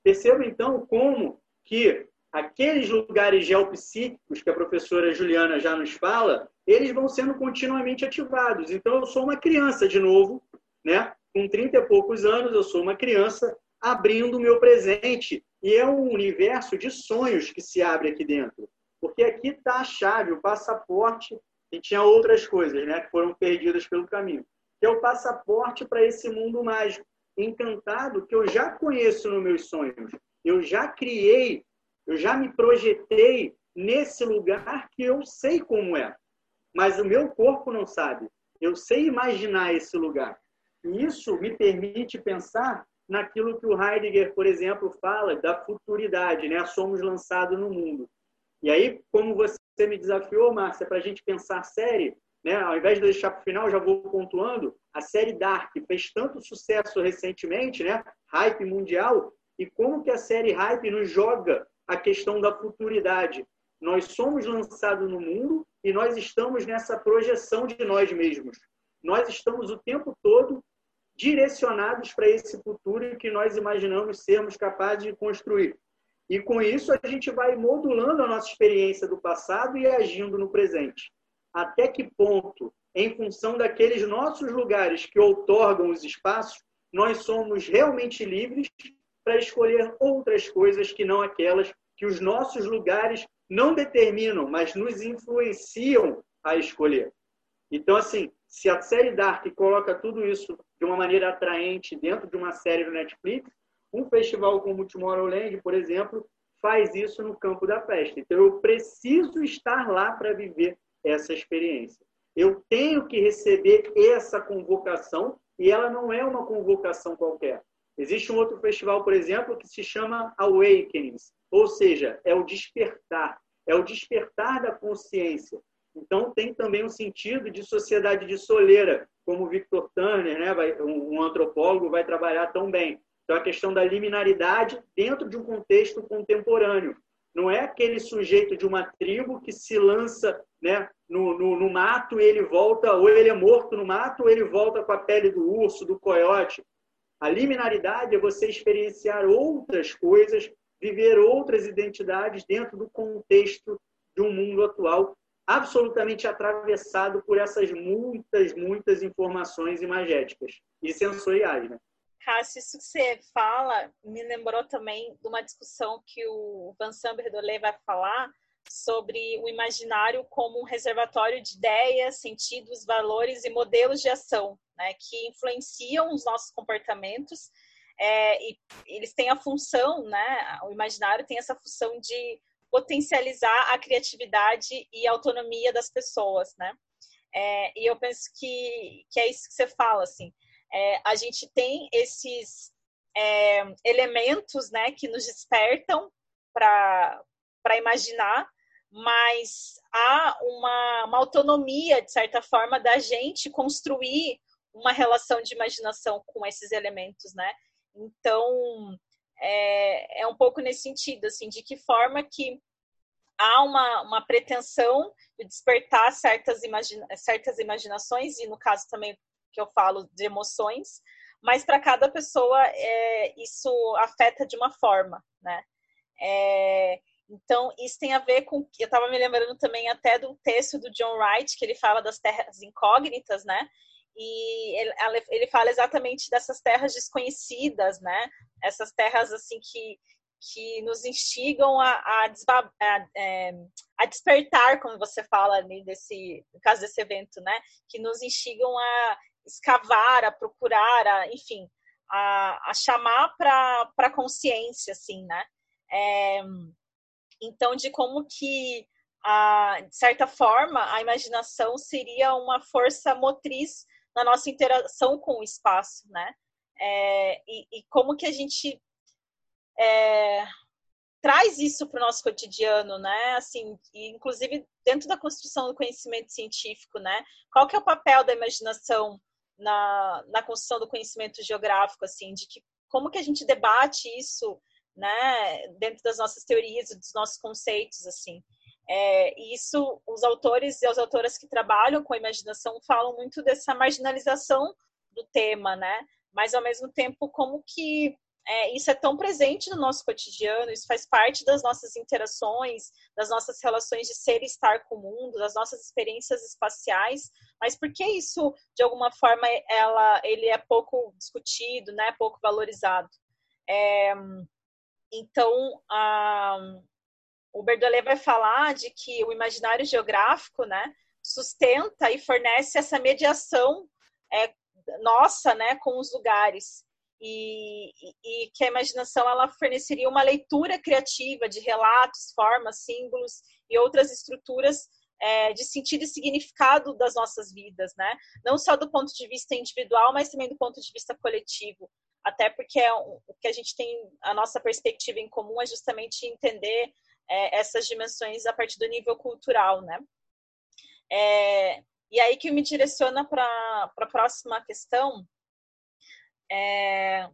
[SPEAKER 4] Perceba, então, como que aqueles lugares geopsíquicos que a professora Juliana já nos fala, eles vão sendo continuamente ativados. Então, eu sou uma criança, de novo, né? com 30 e poucos anos, eu sou uma criança abrindo o meu presente. E é um universo de sonhos que se abre aqui dentro. Porque aqui está a chave, o passaporte, e tinha outras coisas né, que foram perdidas pelo caminho. Que é o passaporte para esse mundo mágico, encantado, que eu já conheço nos meus sonhos. Eu já criei eu já me projetei nesse lugar que eu sei como é, mas o meu corpo não sabe. Eu sei imaginar esse lugar. E isso me permite pensar naquilo que o Heidegger, por exemplo, fala da futuridade, né? Somos lançados no mundo. E aí, como você me desafiou, Márcia, para a gente pensar série, né? Ao invés de deixar para o final, já vou pontuando. A série Dark fez tanto sucesso recentemente, né? Hype mundial. E como que a série Hype nos joga a questão da futuridade. Nós somos lançados no mundo e nós estamos nessa projeção de nós mesmos. Nós estamos o tempo todo direcionados para esse futuro que nós imaginamos sermos capazes de construir. E com isso a gente vai modulando a nossa experiência do passado e agindo no presente. Até que ponto, em função daqueles nossos lugares que outorgam os espaços, nós somos realmente livres para escolher outras coisas que não aquelas que os nossos lugares não determinam, mas nos influenciam a escolher. Então, assim, se a série Dark coloca tudo isso de uma maneira atraente dentro de uma série do Netflix, um festival como o Tomorrowland, por exemplo, faz isso no campo da festa. Então, eu preciso estar lá para viver essa experiência. Eu tenho que receber essa convocação e ela não é uma convocação qualquer. Existe um outro festival, por exemplo, que se chama Awakenings, ou seja, é o despertar, é o despertar da consciência. Então, tem também um sentido de sociedade de soleira, como Victor Turner, né, vai, um antropólogo, vai trabalhar tão bem. Então, a questão da liminaridade dentro de um contexto contemporâneo. Não é aquele sujeito de uma tribo que se lança né, no, no, no mato e ele volta, ou ele é morto no mato, ou ele volta com a pele do urso, do coiote. A liminaridade é você experienciar outras coisas, viver outras identidades dentro do contexto de um mundo atual absolutamente atravessado por essas muitas, muitas informações imagéticas e sensoriais. Né?
[SPEAKER 3] Cássio, isso que você fala me lembrou também de uma discussão que o Vincent Berdolet vai falar sobre o imaginário como um reservatório de ideias, sentidos, valores e modelos de ação, né, que influenciam os nossos comportamentos. É, e eles têm a função, né, o imaginário tem essa função de potencializar a criatividade e a autonomia das pessoas, né? É, e eu penso que, que é isso que você fala, assim. É, a gente tem esses é, elementos, né, que nos despertam para imaginar, mas há uma, uma autonomia, de certa forma, da gente construir uma relação de imaginação com esses elementos, né? Então, é, é um pouco nesse sentido, assim, de que forma que há uma, uma pretensão de despertar certas, imagina, certas imaginações, e no caso também que eu falo de emoções, mas para cada pessoa é, isso afeta de uma forma, né? É, então, isso tem a ver com. Eu estava me lembrando também até do texto do John Wright, que ele fala das terras incógnitas, né? E ele, ele fala exatamente dessas terras desconhecidas, né? Essas terras, assim, que, que nos instigam a, a, a, é, a, despertar, como você fala ali desse, no caso desse evento, né? Que nos instigam a escavar, a procurar, a, enfim, a, a chamar para a consciência, assim, né? É, então, de como que, a, de certa forma, a imaginação seria uma força motriz na nossa interação com o espaço, né? É, e, e, como que a gente é, traz isso para o nosso cotidiano, né? Assim, inclusive dentro da construção do conhecimento científico, né? Qual que é o papel da imaginação na, na construção do conhecimento geográfico, assim, de que como que a gente debate isso né, dentro das nossas teorias dos nossos conceitos, assim. É, e isso, os autores e as autoras que trabalham com a imaginação falam muito dessa marginalização do tema, né? Mas ao mesmo tempo, como que é, isso é tão presente no nosso cotidiano, isso faz parte das nossas interações, das nossas relações de ser e estar com o mundo, das nossas experiências espaciais, mas por que isso, de alguma forma, ela, ele é pouco discutido, né, pouco valorizado? É, então, a, o Berdolet vai falar de que o imaginário geográfico, né, sustenta e fornece essa mediação é, nossa, né, com os lugares e, e, que a imaginação ela forneceria uma leitura criativa de relatos, formas, símbolos e outras estruturas é, de sentido e significado das nossas vidas, né? Não só do ponto de vista individual, mas também do ponto de vista coletivo. Até porque é o que a gente tem, a nossa perspectiva em comum é justamente entender é, essas dimensões a partir do nível cultural, né? É, e aí que me direciona para a próxima questão, é,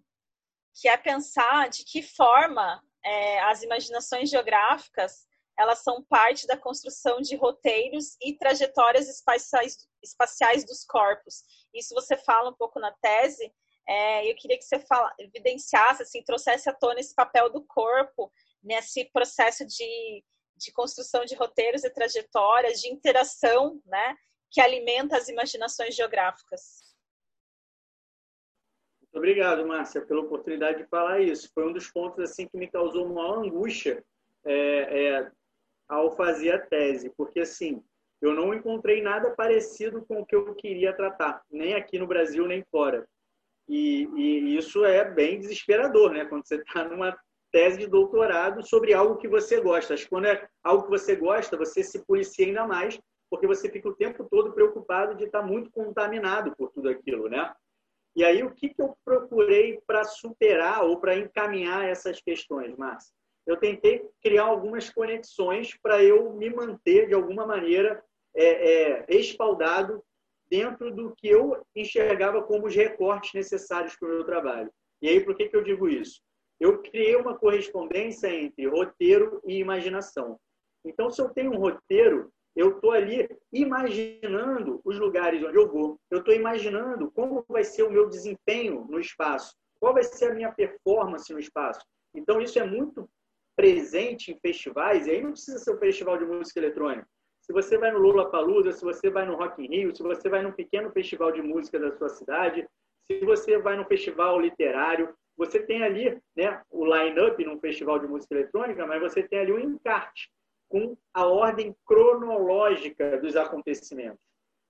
[SPEAKER 3] que é pensar de que forma é, as imaginações geográficas elas são parte da construção de roteiros e trajetórias espaciais, espaciais dos corpos. Isso você fala um pouco na tese. É, eu queria que você fala, evidenciasse, assim, trouxesse à tona esse papel do corpo nesse processo de, de construção de roteiros e trajetórias, de interação, né, que alimenta as imaginações geográficas.
[SPEAKER 4] Muito obrigado, Márcia, pela oportunidade de falar isso. Foi um dos pontos assim que me causou uma angústia é, é, ao fazer a tese, porque assim eu não encontrei nada parecido com o que eu queria tratar, nem aqui no Brasil nem fora. E, e isso é bem desesperador, né? Quando você está numa tese de doutorado sobre algo que você gosta. Acho que quando é algo que você gosta, você se policia ainda mais, porque você fica o tempo todo preocupado de estar muito contaminado por tudo aquilo, né? E aí, o que, que eu procurei para superar ou para encaminhar essas questões, Márcia? Eu tentei criar algumas conexões para eu me manter, de alguma maneira, é, é, respaldado dentro do que eu enxergava como os recortes necessários para o meu trabalho. E aí, por que, que eu digo isso? Eu criei uma correspondência entre roteiro e imaginação. Então, se eu tenho um roteiro, eu estou ali imaginando os lugares onde eu vou. Eu estou imaginando como vai ser o meu desempenho no espaço. Qual vai ser a minha performance no espaço. Então, isso é muito presente em festivais. E aí não precisa ser um festival de música eletrônica. Se você vai no Lula Palusa, se você vai no Rock in Rio, se você vai num pequeno festival de música da sua cidade, se você vai num festival literário, você tem ali né, o line-up num festival de música eletrônica, mas você tem ali um encarte com a ordem cronológica dos acontecimentos.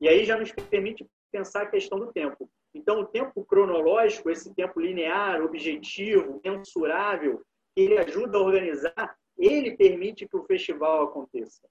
[SPEAKER 4] E aí já nos permite pensar a questão do tempo. Então, o tempo cronológico, esse tempo linear, objetivo, mensurável, ele ajuda a organizar, ele permite que o festival aconteça.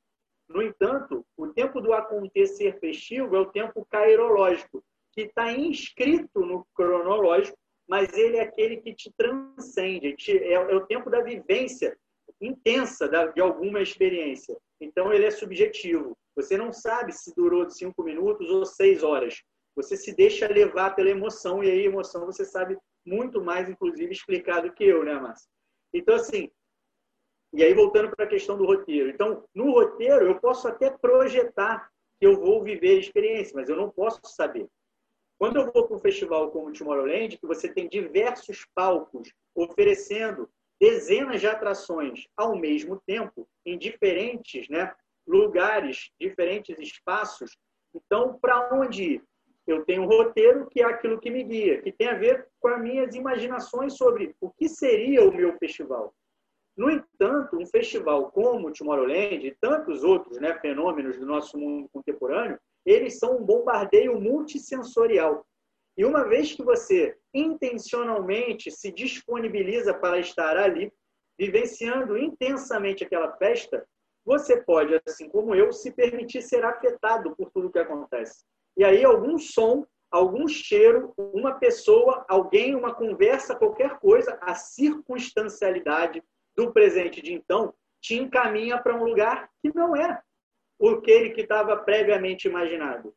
[SPEAKER 4] No entanto, o tempo do acontecer festivo é o tempo cairológico, que está inscrito no cronológico, mas ele é aquele que te transcende, é, é o tempo da vivência intensa de alguma experiência. Então, ele é subjetivo. Você não sabe se durou cinco minutos ou seis horas. Você se deixa levar pela emoção, e aí, emoção, você sabe muito mais, inclusive, explicar do que eu, né, Márcia? Então, assim, e aí voltando para a questão do roteiro. Então, no roteiro, eu posso até projetar que eu vou viver a experiência, mas eu não posso saber. Quando eu vou para um festival como o Tomorrowland, que você tem diversos palcos oferecendo dezenas de atrações ao mesmo tempo, em diferentes né, lugares, diferentes espaços. Então, para onde ir? Eu tenho um roteiro que é aquilo que me guia, que tem a ver com as minhas imaginações sobre o que seria o meu festival. No entanto, um festival como o Tomorrowland e tantos outros né, fenômenos do nosso mundo contemporâneo, eles são um bombardeio multissensorial. E uma vez que você intencionalmente se disponibiliza para estar ali, vivenciando intensamente aquela festa, você pode, assim como eu, se permitir ser afetado por tudo que acontece. E aí, algum som, algum cheiro, uma pessoa, alguém, uma conversa, qualquer coisa, a circunstancialidade do presente de então te encaminha para um lugar que não é aquele que estava previamente imaginado.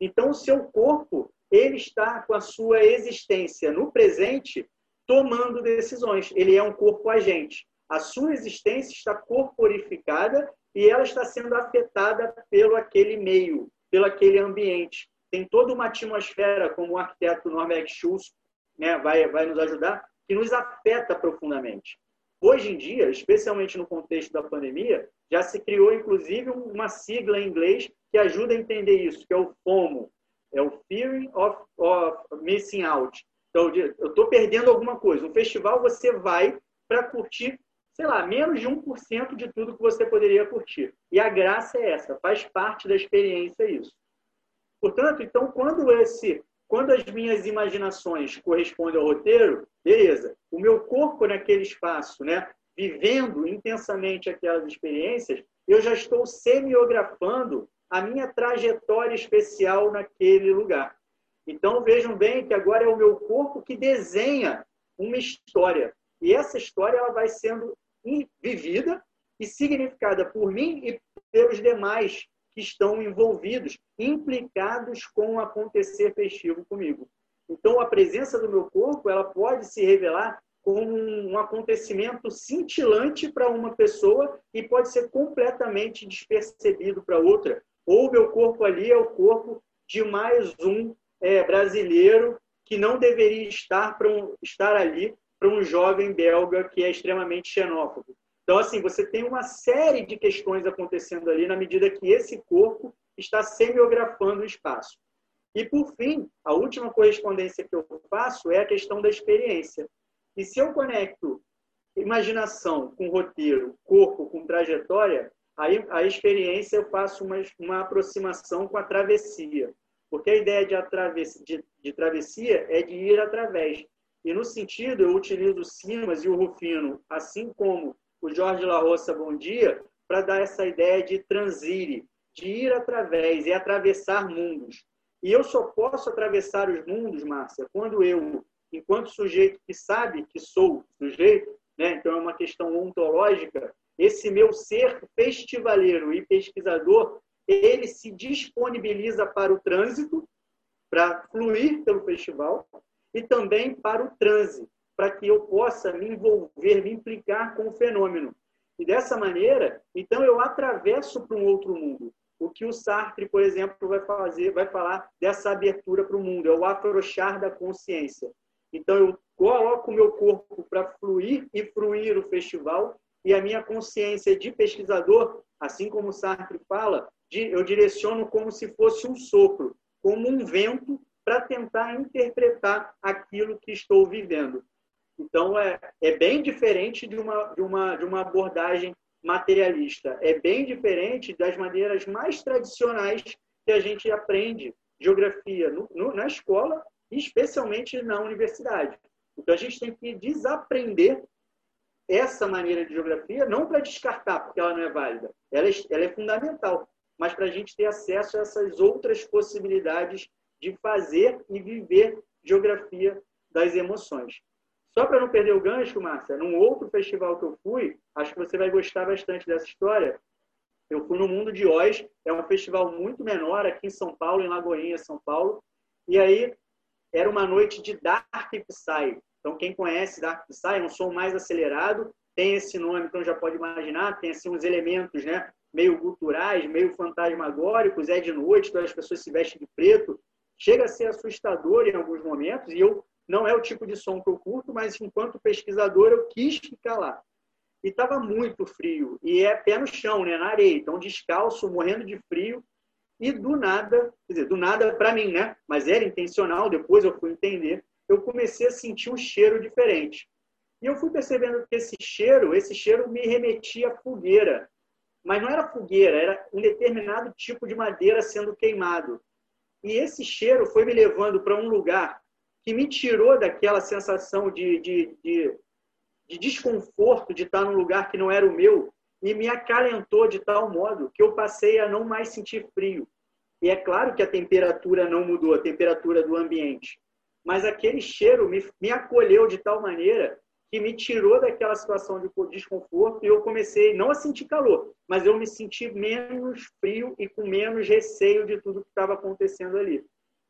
[SPEAKER 4] Então, o seu corpo ele está com a sua existência no presente tomando decisões. Ele é um corpo agente. A sua existência está corporificada e ela está sendo afetada pelo aquele meio, pelo aquele ambiente. Tem toda uma atmosfera, como o arquiteto Norbert Schultz né, vai, vai nos ajudar, que nos afeta profundamente. Hoje em dia, especialmente no contexto da pandemia, já se criou inclusive uma sigla em inglês que ajuda a entender isso, que é o FOMO, é o Fearing of, of Missing Out. Então, eu estou perdendo alguma coisa. Um festival você vai para curtir, sei lá, menos de 1% de tudo que você poderia curtir. E a graça é essa, faz parte da experiência isso. Portanto, então, quando esse quando as minhas imaginações correspondem ao roteiro, beleza. O meu corpo naquele espaço, né, vivendo intensamente aquelas experiências, eu já estou semiografando a minha trajetória especial naquele lugar. Então vejam bem que agora é o meu corpo que desenha uma história. E essa história ela vai sendo vivida e significada por mim e pelos demais que estão envolvidos, implicados com o acontecer festivo comigo. Então, a presença do meu corpo ela pode se revelar como um acontecimento cintilante para uma pessoa e pode ser completamente despercebido para outra. Ou meu corpo ali é o corpo de mais um é, brasileiro que não deveria estar, um, estar ali para um jovem belga que é extremamente xenófobo. Então, assim, você tem uma série de questões acontecendo ali na medida que esse corpo está semiografando o espaço. E, por fim, a última correspondência que eu faço é a questão da experiência. E se eu conecto imaginação com roteiro, corpo com trajetória, aí a experiência eu faço uma, uma aproximação com a travessia. Porque a ideia de, travessia, de, de travessia é de ir através. E, no sentido, eu utilizo o Simas e o Rufino, assim como o Jorge La Roça Bom Dia, para dar essa ideia de transire, de ir através e atravessar mundos. E eu só posso atravessar os mundos, Márcia, quando eu, enquanto sujeito que sabe que sou sujeito, né? então é uma questão ontológica, esse meu ser festivaleiro e pesquisador, ele se disponibiliza para o trânsito, para fluir pelo festival, e também para o trânsito, para que eu possa me envolver, me implicar com o fenômeno. E dessa maneira, então eu atravesso para um outro mundo. O que o Sartre, por exemplo, vai fazer, vai falar dessa abertura para o mundo, é o afrouxar da consciência. Então eu coloco o meu corpo para fluir e fruir o festival e a minha consciência de pesquisador, assim como o Sartre fala, eu direciono como se fosse um sopro, como um vento para tentar interpretar aquilo que estou vivendo. Então, é, é bem diferente de uma, de, uma, de uma abordagem materialista. É bem diferente das maneiras mais tradicionais que a gente aprende geografia no, no, na escola especialmente na universidade. Então, a gente tem que desaprender essa maneira de geografia, não para descartar, porque ela não é válida. Ela é, ela é fundamental, mas para a gente ter acesso a essas outras possibilidades de fazer e viver geografia das emoções. Só para não perder o gancho, Márcia, num outro festival que eu fui, acho que você vai gostar bastante dessa história. Eu fui no Mundo de Oz, é um festival muito menor aqui em São Paulo, em Lagoinha, São Paulo. E aí era uma noite de Dark Psy. Então, quem conhece Dark Psy, é um som mais acelerado, tem esse nome, então já pode imaginar, tem assim uns elementos, né, meio guturais, meio fantasmagóricos, é de noite, então as pessoas se vestem de preto. Chega a ser assustador em alguns momentos, e eu não é o tipo de som que eu curto, mas enquanto pesquisador eu quis ficar lá. E estava muito frio, e é pé no chão, né, na areia, então descalço, morrendo de frio, e do nada, quer dizer, do nada para mim, né, mas era intencional, depois eu fui entender, eu comecei a sentir um cheiro diferente. E eu fui percebendo que esse cheiro, esse cheiro me remetia à fogueira. Mas não era fogueira, era um determinado tipo de madeira sendo queimado. E esse cheiro foi me levando para um lugar que me tirou daquela sensação de, de, de, de desconforto de estar num lugar que não era o meu e me acalentou de tal modo que eu passei a não mais sentir frio. E é claro que a temperatura não mudou, a temperatura do ambiente. Mas aquele cheiro me, me acolheu de tal maneira que me tirou daquela situação de desconforto e eu comecei não a sentir calor, mas eu me senti menos frio e com menos receio de tudo que estava acontecendo ali.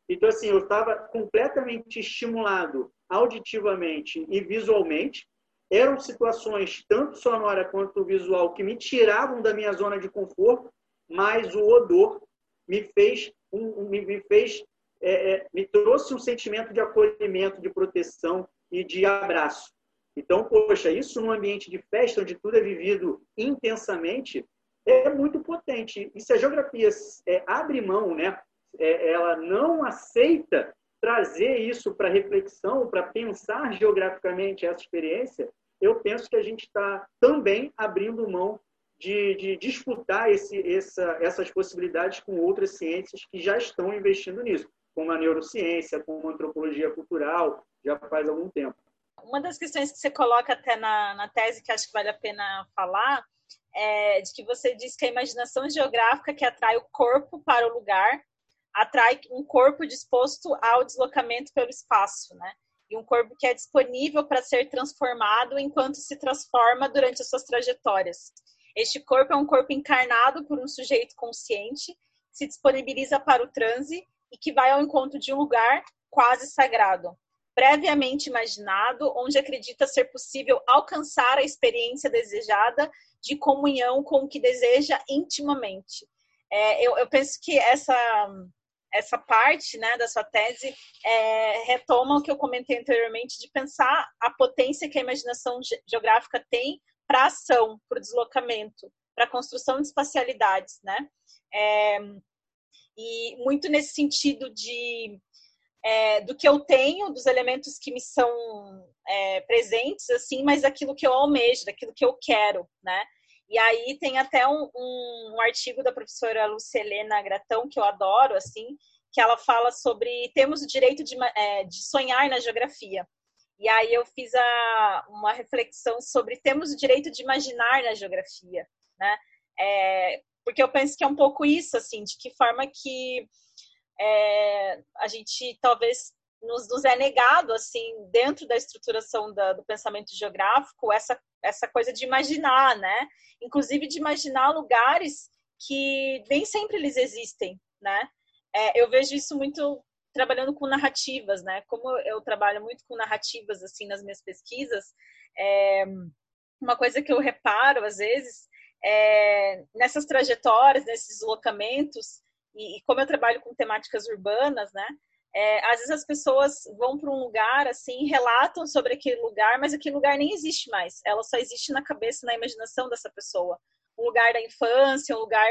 [SPEAKER 4] Então, assim, eu estava completamente estimulado auditivamente e visualmente. Eram situações, tanto sonora quanto visual, que me tiravam da minha zona de conforto, mas o odor me fez, um, me, fez é, é, me trouxe um sentimento de acolhimento, de proteção e de abraço. Então, poxa, isso num ambiente de festa, onde tudo é vivido intensamente, é muito potente. E se a geografia é, abre mão, né, é, ela não aceita trazer isso para reflexão, para pensar geograficamente essa experiência, eu penso que a gente está também abrindo mão de, de disputar esse, essa, essas possibilidades com outras ciências que já estão investindo nisso, como a neurociência, como a antropologia cultural, já faz algum tempo.
[SPEAKER 3] Uma das questões que você coloca até na, na tese, que acho que vale a pena falar, é de que você diz que a imaginação geográfica que atrai o corpo para o lugar atrai um corpo disposto ao deslocamento pelo espaço, né? E um corpo que é disponível para ser transformado enquanto se transforma durante as suas trajetórias. Este corpo é um corpo encarnado por um sujeito consciente, que se disponibiliza para o transe e que vai ao encontro de um lugar quase sagrado, previamente imaginado, onde acredita ser possível alcançar a experiência desejada de comunhão com o que deseja intimamente. É, eu, eu penso que essa essa parte né, da sua tese é, retoma o que eu comentei anteriormente de pensar a potência que a imaginação geográfica tem para a ação, para o deslocamento, para a construção de espacialidades, né? É, e muito nesse sentido de é, do que eu tenho, dos elementos que me são é, presentes, assim, mas daquilo que eu almejo, daquilo que eu quero, né? E aí tem até um, um, um artigo da professora Lucelena Gratão, que eu adoro, assim, que ela fala sobre temos o direito de, é, de sonhar na geografia. E aí eu fiz a, uma reflexão sobre temos o direito de imaginar na geografia, né? É, porque eu penso que é um pouco isso, assim, de que forma que é, a gente talvez nos, nos, é negado, assim, dentro da estruturação da, do pensamento geográfico, essa, essa coisa de imaginar, né? Inclusive de imaginar lugares que nem sempre eles existem, né? É, eu vejo isso muito trabalhando com narrativas, né? Como eu trabalho muito com narrativas, assim, nas minhas pesquisas, é, uma coisa que eu reparo, às vezes, é, nessas trajetórias, nesses deslocamentos, e, e como eu trabalho com temáticas urbanas, né? É, às vezes as pessoas vão para um lugar assim, relatam sobre aquele lugar, mas aquele lugar nem existe mais. Ela só existe na cabeça, na imaginação dessa pessoa. Um lugar da infância, um lugar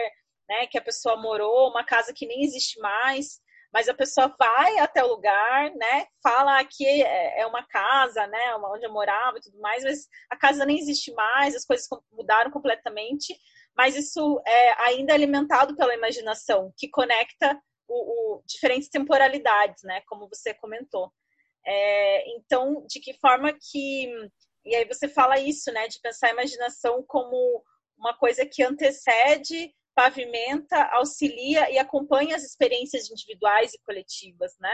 [SPEAKER 3] né, que a pessoa morou, uma casa que nem existe mais, mas a pessoa vai até o lugar, né, fala que é, é uma casa, né, onde eu morava e tudo mais, mas a casa nem existe mais, as coisas mudaram completamente, mas isso é ainda alimentado pela imaginação, que conecta o, o, diferentes temporalidades, né? Como você comentou. É, então, de que forma que e aí você fala isso, né? De pensar a imaginação como uma coisa que antecede, pavimenta, auxilia e acompanha as experiências individuais e coletivas, né?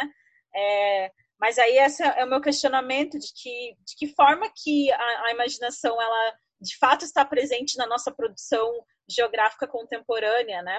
[SPEAKER 3] É, mas aí esse é o meu questionamento de que de que forma que a, a imaginação ela de fato está presente na nossa produção geográfica contemporânea, né?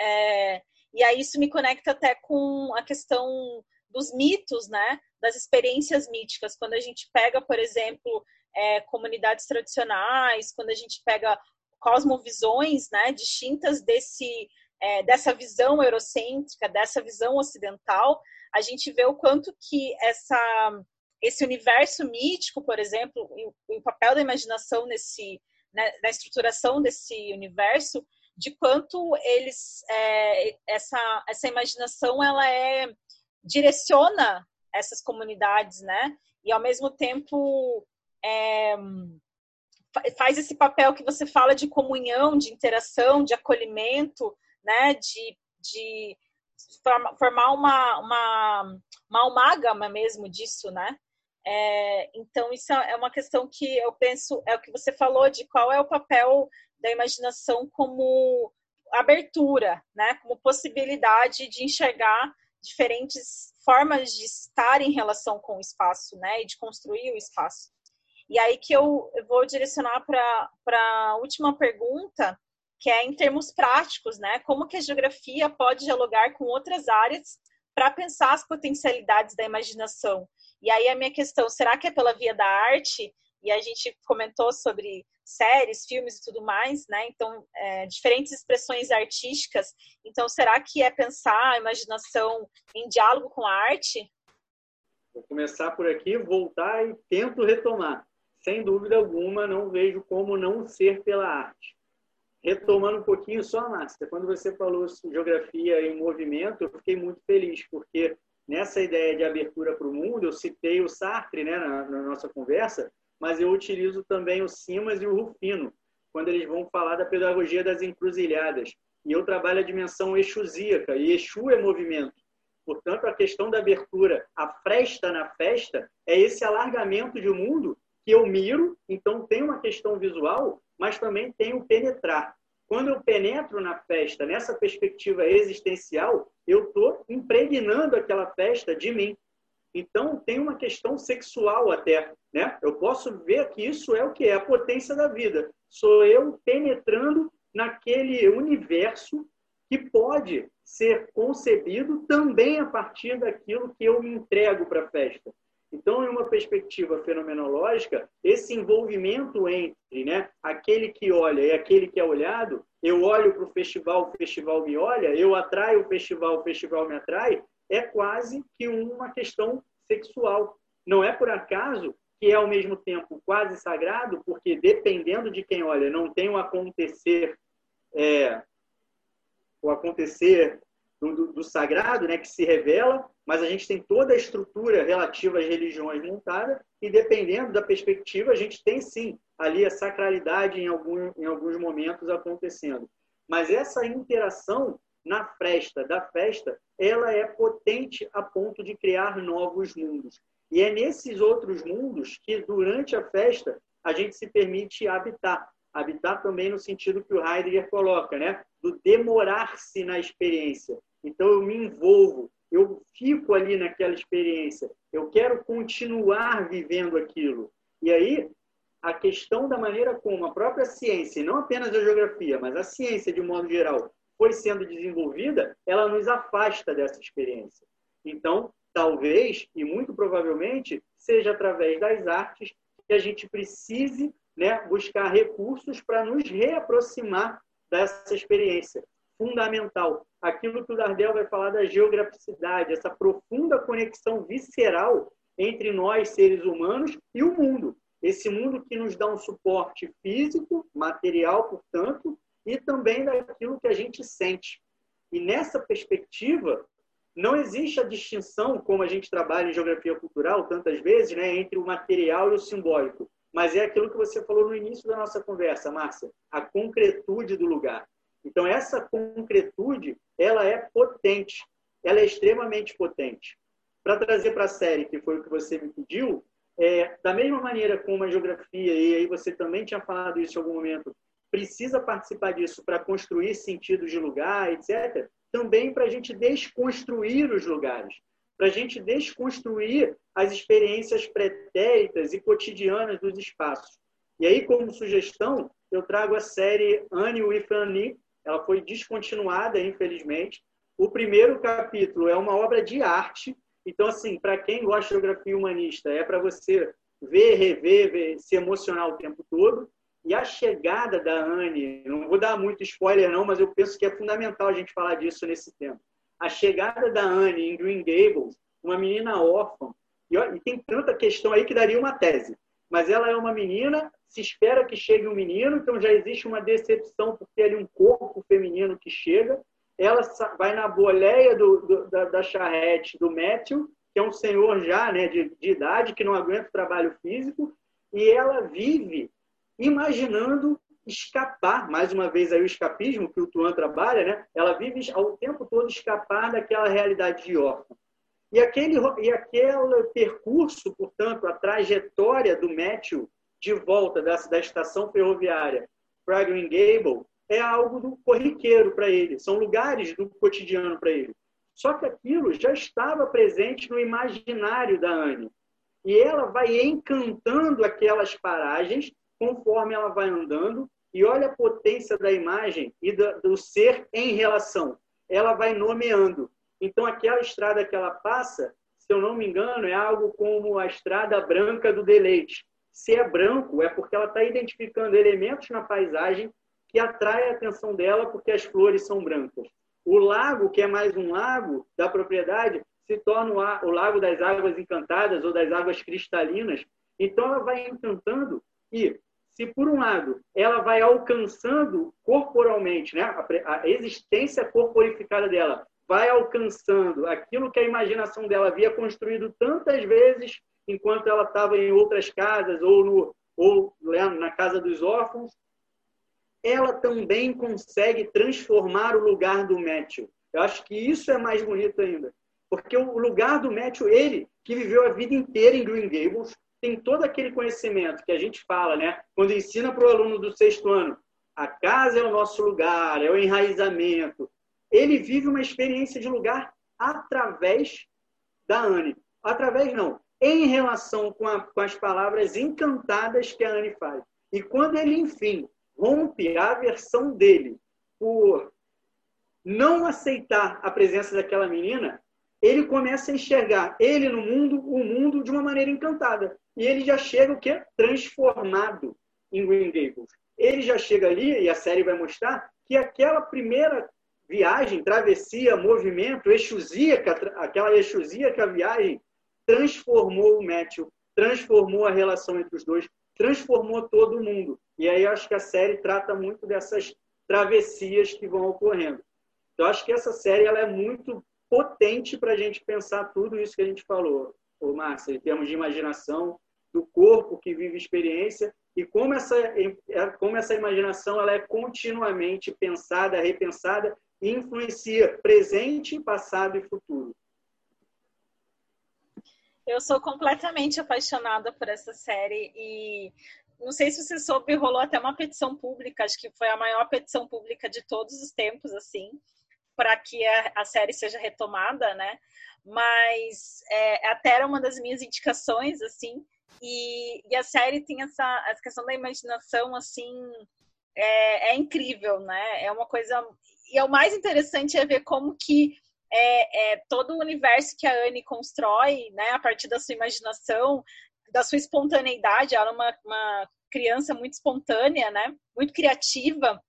[SPEAKER 3] É, e aí isso me conecta até com a questão dos mitos, né? Das experiências míticas. Quando a gente pega, por exemplo, é, comunidades tradicionais, quando a gente pega cosmovisões, né? Distintas desse é, dessa visão eurocêntrica, dessa visão ocidental, a gente vê o quanto que essa esse universo mítico, por exemplo, o, o papel da imaginação nesse né, na estruturação desse universo de quanto eles é, essa essa imaginação ela é direciona essas comunidades, né? E ao mesmo tempo é, faz esse papel que você fala de comunhão, de interação, de acolhimento, né? De, de formar uma, uma, uma amálgama mesmo disso, né? É, então, isso é uma questão que eu penso, é o que você falou de qual é o papel da imaginação como abertura, né? Como possibilidade de enxergar diferentes formas de estar em relação com o espaço, né? E de construir o espaço. E aí que eu, vou direcionar para a última pergunta, que é em termos práticos, né? Como que a geografia pode dialogar com outras áreas para pensar as potencialidades da imaginação? E aí a minha questão, será que é pela via da arte? E a gente comentou sobre séries, filmes e tudo mais, né? Então, é, diferentes expressões artísticas. Então, será que é pensar a imaginação em diálogo com a arte?
[SPEAKER 4] Vou começar por aqui, voltar e tento retomar. Sem dúvida alguma, não vejo como não ser pela arte. Retomando um pouquinho só, Márcia, quando você falou geografia em movimento, eu fiquei muito feliz, porque nessa ideia de abertura para o mundo, eu citei o Sartre né, na, na nossa conversa, mas eu utilizo também o Simas e o Rufino, quando eles vão falar da pedagogia das encruzilhadas. E eu trabalho a dimensão exusíaca, e Exu é movimento. Portanto, a questão da abertura, a fresta na festa, é esse alargamento de mundo que eu miro, então tem uma questão visual, mas também tem o penetrar. Quando eu penetro na festa, nessa perspectiva existencial, eu estou impregnando aquela festa de mim. Então, tem uma questão sexual até. Né? Eu posso ver que isso é o que é a potência da vida. Sou eu penetrando naquele universo que pode ser concebido também a partir daquilo que eu me entrego para a festa. Então, em uma perspectiva fenomenológica, esse envolvimento entre né, aquele que olha e aquele que é olhado, eu olho para o festival, o festival me olha, eu atraio o festival, o festival me atrai, é quase que uma questão sexual. Não é por acaso que é ao mesmo tempo quase sagrado, porque dependendo de quem olha, não tem o acontecer, é, o acontecer do, do, do, sagrado, né, que se revela, mas a gente tem toda a estrutura relativa às religiões montada e dependendo da perspectiva, a gente tem sim ali a sacralidade em, algum, em alguns momentos acontecendo. Mas essa interação na festa da festa, ela é potente a ponto de criar novos mundos. E é nesses outros mundos que, durante a festa, a gente se permite habitar. Habitar também no sentido que o Heidegger coloca, né? do demorar-se na experiência. Então, eu me envolvo, eu fico ali naquela experiência, eu quero continuar vivendo aquilo. E aí, a questão da maneira como a própria ciência, não apenas a geografia, mas a ciência de modo geral, foi sendo desenvolvida, ela nos afasta dessa experiência. Então, talvez e muito provavelmente seja através das artes que a gente precise né, buscar recursos para nos reaproximar dessa experiência fundamental. Aquilo que o Dardel vai falar da geograficidade, essa profunda conexão visceral entre nós, seres humanos, e o mundo. Esse mundo que nos dá um suporte físico, material, portanto, e também daquilo que a gente sente. E nessa perspectiva, não existe a distinção, como a gente trabalha em geografia cultural tantas vezes, né, entre o material e o simbólico. Mas é aquilo que você falou no início da nossa conversa, Márcia, a concretude do lugar. Então, essa concretude, ela é potente, ela é extremamente potente. Para trazer para a série, que foi o que você me pediu, é, da mesma maneira como a geografia, e aí você também tinha falado isso em algum momento, precisa participar disso para construir sentidos de lugar, etc., também para a gente desconstruir os lugares, para a gente desconstruir as experiências pretéritas e cotidianas dos espaços. E aí, como sugestão, eu trago a série Annie with Annie. Ela foi descontinuada, infelizmente. O primeiro capítulo é uma obra de arte. Então, assim, para quem gosta de geografia humanista, é para você ver, rever, ver, se emocionar o tempo todo. E a chegada da Anne, não vou dar muito spoiler não, mas eu penso que é fundamental a gente falar disso nesse tempo. A chegada da Anne em Green Gables, uma menina órfã, e, e tem tanta questão aí que daria uma tese. Mas ela é uma menina, se espera que chegue um menino, então já existe uma decepção por ter ali um corpo feminino que chega. Ela vai na boleia do, do, da, da charrete do Matthew, que é um senhor já né, de, de idade, que não aguenta o trabalho físico, e ela vive imaginando escapar, mais uma vez aí o escapismo que o Tuan trabalha, né? Ela vive ao tempo todo escapar daquela realidade de órfã. E aquele, e aquele percurso, portanto, a trajetória do Matthew de volta da, da estação ferroviária para Green Gable é algo do corriqueiro para ele, são lugares do cotidiano para ele. Só que aquilo já estava presente no imaginário da Anne. E ela vai encantando aquelas paragens conforme ela vai andando, e olha a potência da imagem e do, ser em relação. Ela vai nomeando. Então, aquela estrada que ela passa, se eu não me engano, é algo como a estrada branca do deleite. Se é branco, é porque ela está identificando elementos na paisagem que atraem a atenção dela porque as flores são brancas. O lago, que é mais um lago da propriedade, se torna o lago das águas encantadas ou das águas cristalinas. Então ela vai encantando e se por um lado ela vai alcançando corporalmente, né, a existência corporificada dela vai alcançando aquilo que a imaginação dela havia construído tantas vezes enquanto ela estava em outras casas ou, no, ou na casa dos órfãos, ela também consegue transformar o lugar do Matthew. Eu acho que isso é mais bonito ainda. Porque o lugar do Matthew, ele, que viveu a vida inteira em Green Gables, tem todo aquele conhecimento que a gente fala, né? Quando ensina para o aluno do sexto ano, a casa é o nosso lugar, é o enraizamento. Ele vive uma experiência de lugar através da Anne. Através não, em relação com, a, com as palavras encantadas que a Anne faz. E quando ele, enfim, rompe a versão dele por não aceitar a presença daquela menina, ele começa a enxergar ele no mundo, o mundo de uma maneira encantada. E ele já chega o quê? Transformado em Green Gables. Ele já chega ali, e a série vai mostrar, que aquela primeira viagem, travessia, movimento, exusíaca, aquela exusíaca viagem, transformou o Matthew, transformou a relação entre os dois, transformou todo mundo. E aí eu acho que a série trata muito dessas travessias que vão ocorrendo. Eu acho que essa série ela é muito potente para a gente pensar tudo isso que a gente falou, ô Márcia, em termos de imaginação, do corpo que vive experiência e como essa, é, como essa imaginação ela é continuamente pensada, repensada e influencia presente, passado e futuro.
[SPEAKER 3] Eu sou completamente apaixonada por essa série e não sei se você soube, rolou até uma petição pública, acho que foi a maior petição pública de todos os tempos, assim, para que a, a, série seja retomada, né? Mas é, até era uma das minhas indicações, assim, e, e, a série tem essa, essa questão da imaginação, assim, é, é, incrível, né? É uma coisa. E é o mais interessante é ver como que é, é, todo o universo que a Anne constrói, né, a partir da sua imaginação, da sua espontaneidade. Ela é uma, uma criança muito espontânea, né? Muito criativa.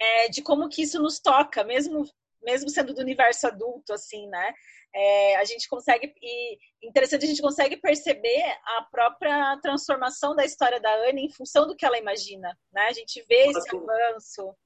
[SPEAKER 3] É, de como que isso nos toca, mesmo mesmo sendo do universo adulto, assim, né? É, a gente consegue e interessante a gente consegue perceber a própria transformação da história da Anne em função do que ela imagina, né? A gente vê fala esse com, avanço.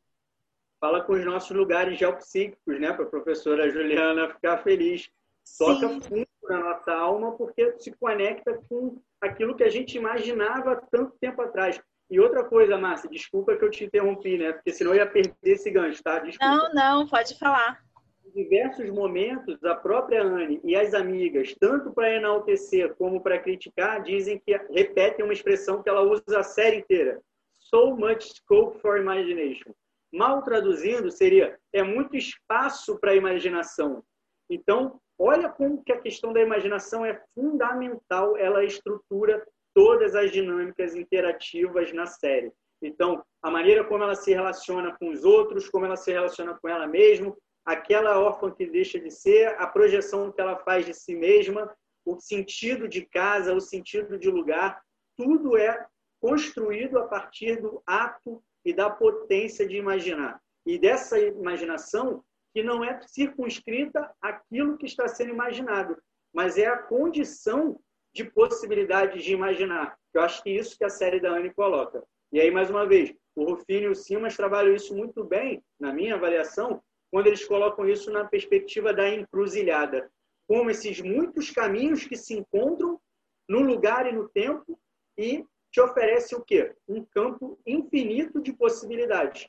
[SPEAKER 4] Fala com os nossos lugares geopsíquicos, né? Para a professora Juliana ficar feliz. Toca fundo na nossa alma porque se conecta com aquilo que a gente imaginava tanto tempo atrás. E outra coisa, Márcia, desculpa que eu te interrompi, né? Porque senão eu ia perder esse gancho, tá? Desculpa.
[SPEAKER 3] Não, não, pode falar.
[SPEAKER 4] Em diversos momentos, a própria Anne e as amigas, tanto para enaltecer como para criticar, dizem que repetem uma expressão que ela usa a série inteira. So much scope for imagination. Mal traduzindo, seria é muito espaço para a imaginação. Então, olha como que a questão da imaginação é fundamental, ela estrutura todas as dinâmicas interativas na série. Então, a maneira como ela se relaciona com os outros, como ela se relaciona com ela mesma, aquela órfã que deixa de ser, a projeção que ela faz de si mesma, o sentido de casa, o sentido de lugar, tudo é construído a partir do ato e da potência de imaginar. E dessa imaginação que não é circunscrita àquilo que está sendo imaginado, mas é a condição de possibilidades de imaginar. Eu acho que isso que a série da Anne coloca. E aí, mais uma vez, o Rufino e o Simas trabalham isso muito bem, na minha avaliação, quando eles colocam isso na perspectiva da encruzilhada. Como esses muitos caminhos que se encontram no lugar e no tempo e te oferece o quê? Um campo infinito de possibilidades.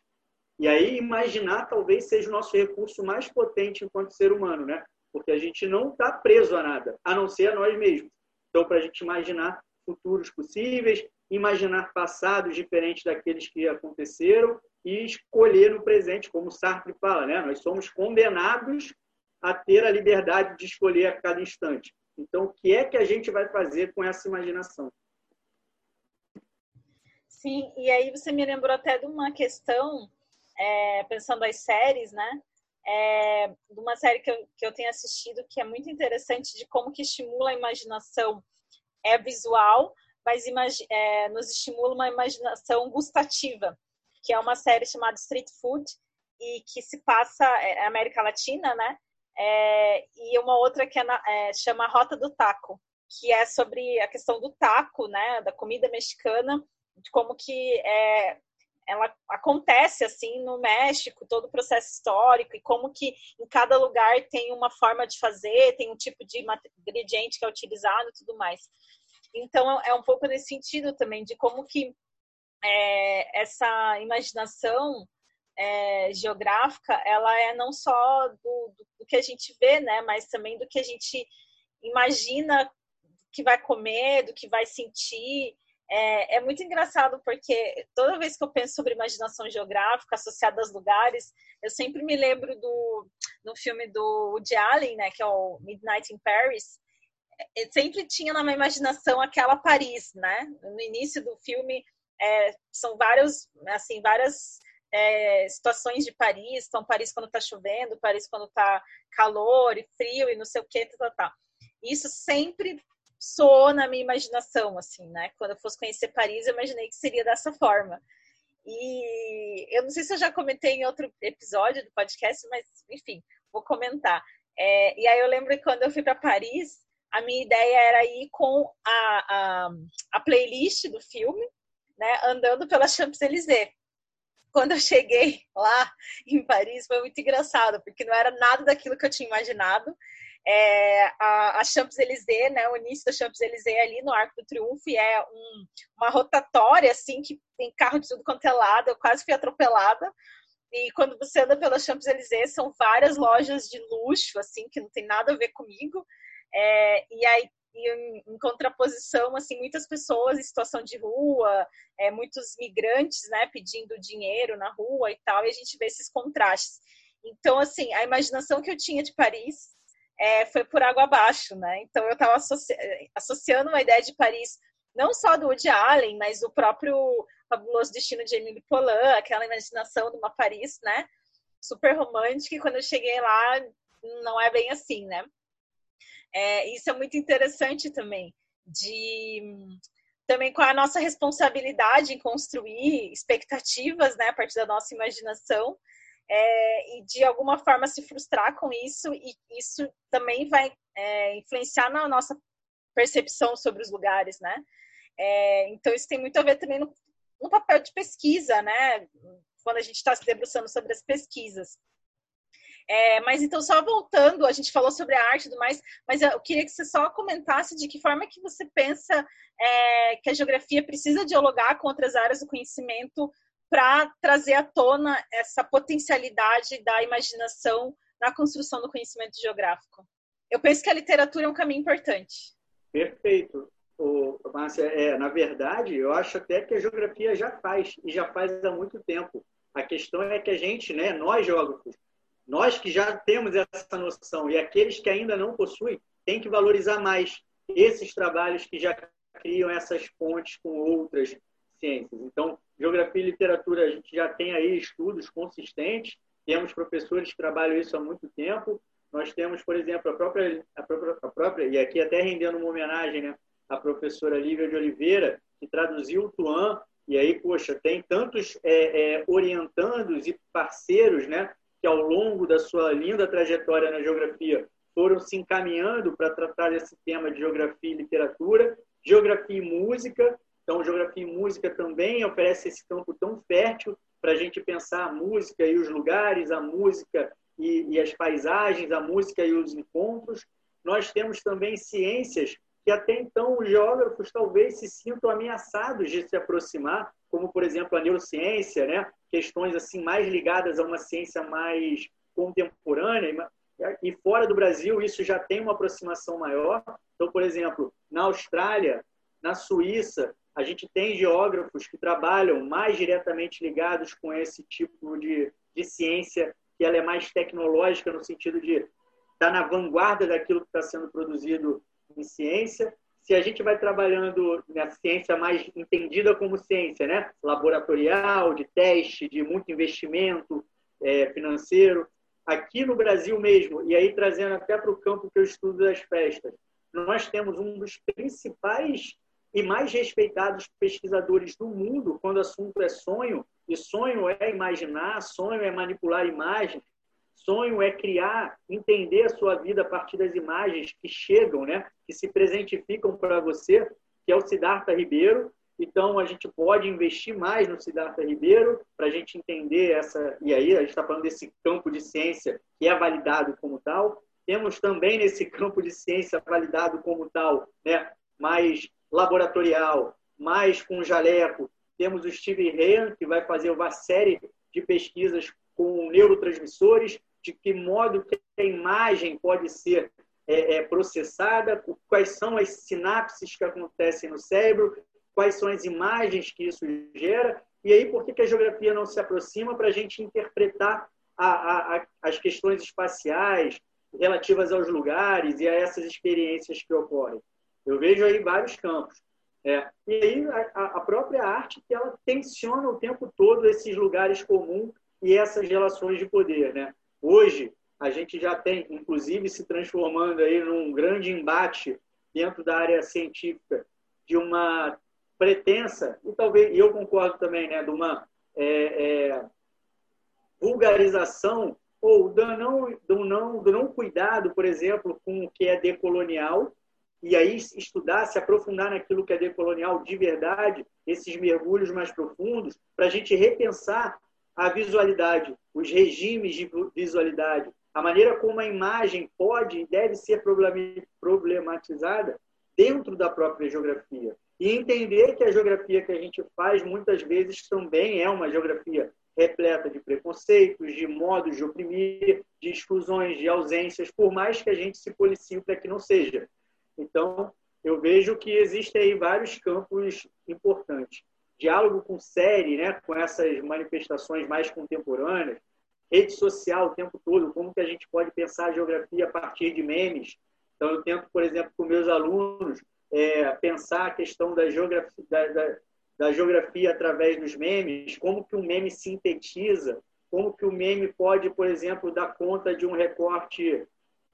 [SPEAKER 4] E aí, imaginar talvez seja o nosso recurso mais potente enquanto ser humano, né? Porque a gente não está preso a nada, a não ser a nós mesmos. Então, para a gente imaginar futuros possíveis, imaginar passados diferentes daqueles que aconteceram e escolher no presente, como Sartre fala, né? Nós somos condenados a ter a liberdade de escolher a cada instante. Então, o que é que a gente vai fazer com essa imaginação?
[SPEAKER 3] Sim, e aí você me lembrou até de uma questão, é, pensando as séries, né? É, de uma série que eu, que eu tenho assistido que é muito interessante de como que estimula a imaginação é visual, mas é, nos estimula uma imaginação gustativa, que é uma série chamada Street Food e que se passa é, é América Latina, né? é, e uma outra que é, na, é, chama Rota do Taco, que é sobre a questão do taco, né, da comida mexicana, de como que é, ela acontece assim no México, todo o processo histórico e como que em cada lugar tem uma forma de fazer, tem um tipo de ingrediente que é utilizado e tudo mais. Então é um pouco nesse sentido também de como que é, essa imaginação é, geográfica ela é não só do, do, que a gente vê, né, mas também do que a gente imagina que vai comer, do que vai sentir é, é, muito engraçado porque toda vez que eu penso sobre imaginação geográfica associada aos lugares, eu sempre me lembro do no filme do Woody Allen, né, que é o Midnight in Paris. Eu é, sempre tinha na minha imaginação aquela Paris, né? No início do filme é, são vários, assim, várias é, situações de Paris. Então, Paris quando está chovendo, Paris quando está calor e frio e não sei o que, tá, tá, tá. Isso sempre soou na minha imaginação, assim, né? Quando eu fosse conhecer Paris, eu imaginei que seria dessa forma. E eu não sei se eu já comentei em outro episódio do podcast, mas enfim, vou comentar. É, e aí eu lembro que quando eu fui para Paris, a minha ideia era ir com a, a, a playlist do filme, né, andando pela Champs-Élysées. Quando eu cheguei lá em Paris, foi muito engraçado, porque não era nada daquilo que eu tinha imaginado é, a, a Champs-Élysées, né, o início da Champs-Élysées ali no Arco do Triunfo, é um, uma rotatória, assim, que tem carro de tudo quanto é lado, eu quase fui atropelada, e quando você anda pela Champs-Élysées, são várias lojas de luxo, assim, que não tem nada a ver comigo, é, e aí e em, em, contraposição, assim, muitas pessoas em situação de rua, é, muitos migrantes, né, pedindo dinheiro na rua e tal, e a gente vê esses contrastes. Então, assim, a imaginação que eu tinha de Paris é, foi por água abaixo, né? Então eu estava associ... associando uma ideia de Paris não só do Woody Allen, mas do próprio Fabuloso Destino de Emile Polan, aquela imaginação de uma Paris, né? Super romântica, e quando eu cheguei lá, não é bem assim, né? É, isso é muito interessante também, de também com a nossa responsabilidade em construir expectativas, né, a partir da nossa imaginação, é, e de alguma forma se frustrar com isso, e isso também vai é, influenciar na nossa percepção sobre os lugares, né? É, então, isso tem muito a ver também no, no papel de pesquisa, né? Quando a gente está se debruçando sobre as pesquisas. É, mas então, só voltando, a gente falou sobre a arte e tudo mais, mas eu queria que você só comentasse de que forma que você pensa é, que a geografia precisa dialogar com outras áreas do conhecimento para trazer à tona essa potencialidade da imaginação na construção do conhecimento geográfico. Eu penso que a literatura é um caminho importante.
[SPEAKER 4] Perfeito. O, Márcia, é, na verdade, eu acho até que a geografia já faz, e já faz há muito tempo. A questão é que a gente, né, nós geógrafos, nós que já temos essa noção e aqueles que ainda não possuem, tem que valorizar mais esses trabalhos que já criam essas pontes com outras ciências. Então, geografia e literatura, a gente já tem aí estudos consistentes, temos professores que trabalham isso há muito tempo. Nós temos, por exemplo, a própria, a própria, a própria e aqui até rendendo uma homenagem, né, a professora Lívia de Oliveira, que traduziu o Tuan, e aí, poxa, tem tantos é, é, orientandos e parceiros, né, que ao longo da sua linda trajetória na geografia foram se encaminhando para tratar esse tema de geografia e literatura, geografia e música, então, Geografia e Música também oferece esse campo tão fértil para a gente pensar a música e os lugares, a música e, e, as paisagens, a música e os encontros. Nós temos também ciências que até então os geógrafos talvez se sintam ameaçados de se aproximar, como, por exemplo, a neurociência, né? questões assim mais ligadas a uma ciência mais contemporânea. E fora do Brasil, isso já tem uma aproximação maior. Então, por exemplo, na Austrália, na Suíça, a gente tem geógrafos que trabalham mais diretamente ligados com esse tipo de, de ciência, que ela é mais tecnológica no sentido de estar tá na vanguarda daquilo que está sendo produzido em ciência. Se a gente vai trabalhando na ciência mais entendida como ciência, né? laboratorial, de teste, de muito investimento é, financeiro, aqui no Brasil mesmo, e aí trazendo até para o campo que eu estudo das festas, nós temos um dos principais e mais respeitados pesquisadores do mundo quando o assunto é sonho, e sonho é imaginar, sonho é manipular imagens, Sonho é criar, entender a sua vida a partir das imagens que chegam, né? que se presentificam para você, que é o Siddhartha Ribeiro. Então, a gente pode investir mais no Siddhartha Ribeiro para a gente entender essa. E aí, a gente está falando desse campo de ciência que é validado como tal. Temos também nesse campo de ciência validado como tal, né? mais laboratorial, mais com jaleco. Temos o Steve Ryan, que vai fazer uma série de pesquisas com neurotransmissores, de que modo que a imagem pode ser é, é, processada, quais são as sinapses que acontecem no cérebro, quais são as imagens que isso gera, e aí por que, que a geografia não se aproxima para a gente interpretar a, a, a, as questões espaciais relativas aos lugares e a essas experiências que ocorrem. Eu vejo aí vários campos. É, e aí a, própria arte que ela tensiona o tempo todo esses lugares comuns e essas relações de poder, né? Hoje a gente já tem, inclusive, se transformando aí num grande embate dentro da área científica de uma pretensa e talvez e eu concordo também, né, de uma é, é, vulgarização ou do não, do não do não cuidado, por exemplo, com o que é decolonial e aí estudar, se aprofundar naquilo que é decolonial de verdade, esses mergulhos mais profundos, para a gente repensar a visualidade, os regimes de visualidade, a maneira como a imagem pode e deve ser problematizada dentro da própria geografia. E entender que a geografia que a gente faz muitas vezes também é uma geografia repleta de preconceitos, de modos de oprimir, de exclusões, de ausências, por mais que a gente se policie para que não seja. Então, eu vejo que existem aí vários campos importantes. Diálogo com série, né, com essas manifestações mais contemporâneas, rede social o tempo todo, como que a gente pode pensar a geografia a partir de memes. Então, eu tento, por exemplo, com meus alunos, é, pensar a questão da geografia, da, da, da, geografia através dos memes, como que um meme sintetiza, como que o meme pode, por exemplo, dar conta de um recorte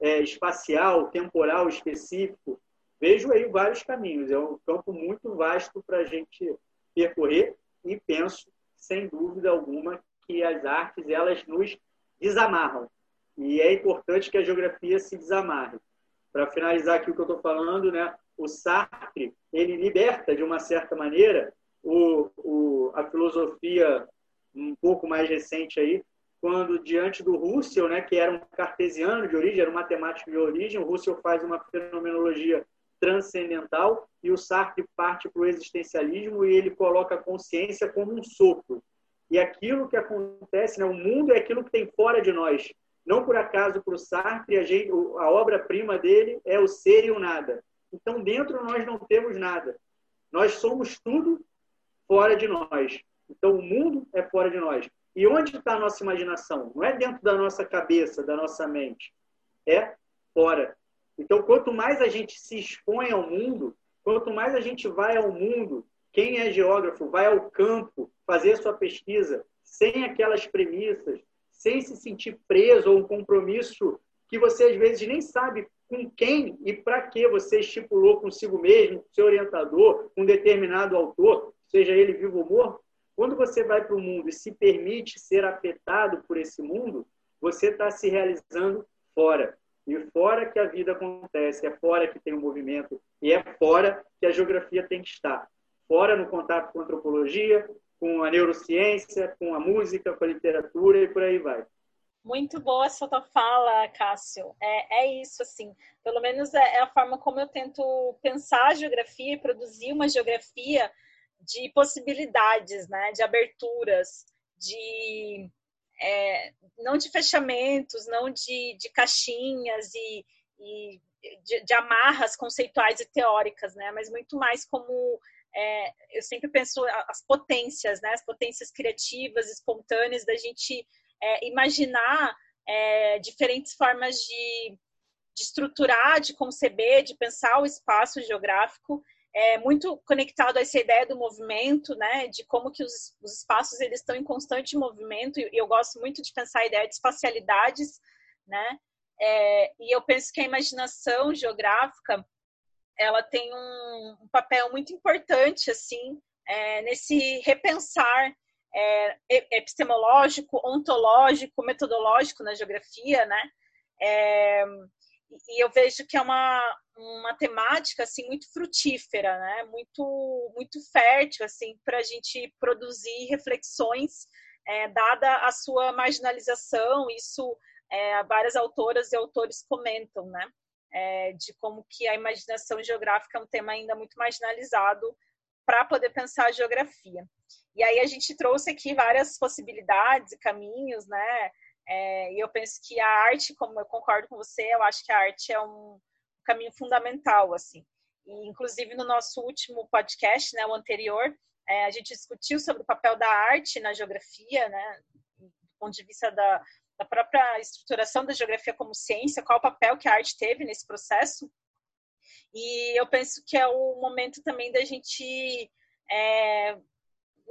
[SPEAKER 4] é, espacial, temporal específico. Vejo aí vários caminhos. É um campo muito vasto para a gente percorrer e penso, sem dúvida alguma, que as artes elas nos desamarram. E é importante que a geografia se desamarre. Para finalizar aqui o que eu estou falando, né, o Sartre ele liberta de uma certa maneira o, o, a filosofia um pouco mais recente aí quando diante do Russell, né, que era um cartesiano de origem, era um matemático de origem, o Russell faz uma fenomenologia transcendental e o Sartre parte para o existencialismo e ele coloca a consciência como um sopro. E aquilo que acontece, né, o mundo é aquilo que tem fora de nós. Não por acaso para o Sartre, a, a obra-prima dele é o ser e o nada. Então, dentro nós não temos nada. Nós somos tudo fora de nós. Então, o mundo é fora de nós. E onde está a nossa imaginação? Não é dentro da nossa cabeça, da nossa mente. É fora. Então, quanto mais a gente se expõe ao mundo, quanto mais a gente vai ao mundo, quem é geógrafo vai ao campo fazer sua pesquisa sem aquelas premissas, sem se sentir preso ou um compromisso que você às vezes nem sabe com quem e para que você estipulou consigo mesmo, com seu orientador, com um determinado autor, seja ele vivo ou morto, quando você vai para o mundo e se permite ser afetado por esse mundo, você está se realizando fora. E fora que a vida acontece, é fora que tem o um movimento, e é fora que a geografia tem que estar. Fora no contato com a antropologia, com a neurociência, com a música, com a literatura e por aí vai.
[SPEAKER 3] Muito boa essa tua fala, Cássio. É, é isso, assim. Pelo menos é, é a forma como eu tento pensar a geografia e produzir uma geografia de possibilidades, né, de aberturas, de é, não de fechamentos, não de, de caixinhas e, e de, de, amarras conceituais e teóricas, né, mas muito mais como é, eu sempre penso as potências, né, as potências criativas, espontâneas da gente é, imaginar é, diferentes formas de, de estruturar, de conceber, de pensar o espaço geográfico é muito conectado a essa ideia do movimento, né, de como que os, os espaços eles estão em constante movimento e eu gosto muito de pensar a ideia de espacialidades, né, é, e eu penso que a imaginação geográfica ela tem um, um papel muito importante assim é, nesse repensar é, epistemológico, ontológico, metodológico na geografia, né? E eu vejo que é uma, uma temática assim muito frutífera, né? Muito muito fértil assim para a gente produzir reflexões, é, dada a sua marginalização. Isso é, várias autoras e autores comentam, né? É, de como que a imaginação geográfica é um tema ainda muito marginalizado para poder pensar a geografia. E aí a gente trouxe aqui várias possibilidades e caminhos, né? É, e eu penso que a arte, como eu concordo com você, eu acho que a arte é um caminho fundamental, assim. E, inclusive, no nosso último podcast, né, o anterior, é, a gente discutiu sobre o papel da arte na geografia, né, do ponto de vista da, da própria estruturação da geografia como ciência, qual o papel que a arte teve nesse processo. E eu penso que é o momento também da gente é,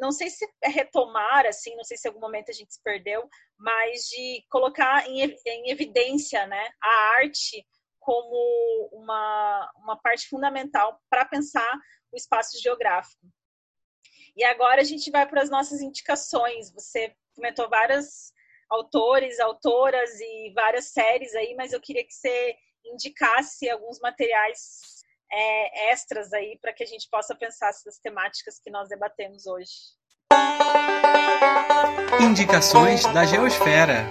[SPEAKER 3] não sei se é retomar, assim, não sei se em algum momento a gente se perdeu, mas de colocar em, em evidência né, a arte como uma, uma parte fundamental para pensar o espaço geográfico. E agora a gente vai para as nossas indicações. Você comentou vários autores, autoras e várias séries aí, mas eu queria que você indicasse alguns materiais é, extras aí para que a gente possa pensar essas temáticas que nós debatemos hoje.
[SPEAKER 1] Indicações da Geosfera.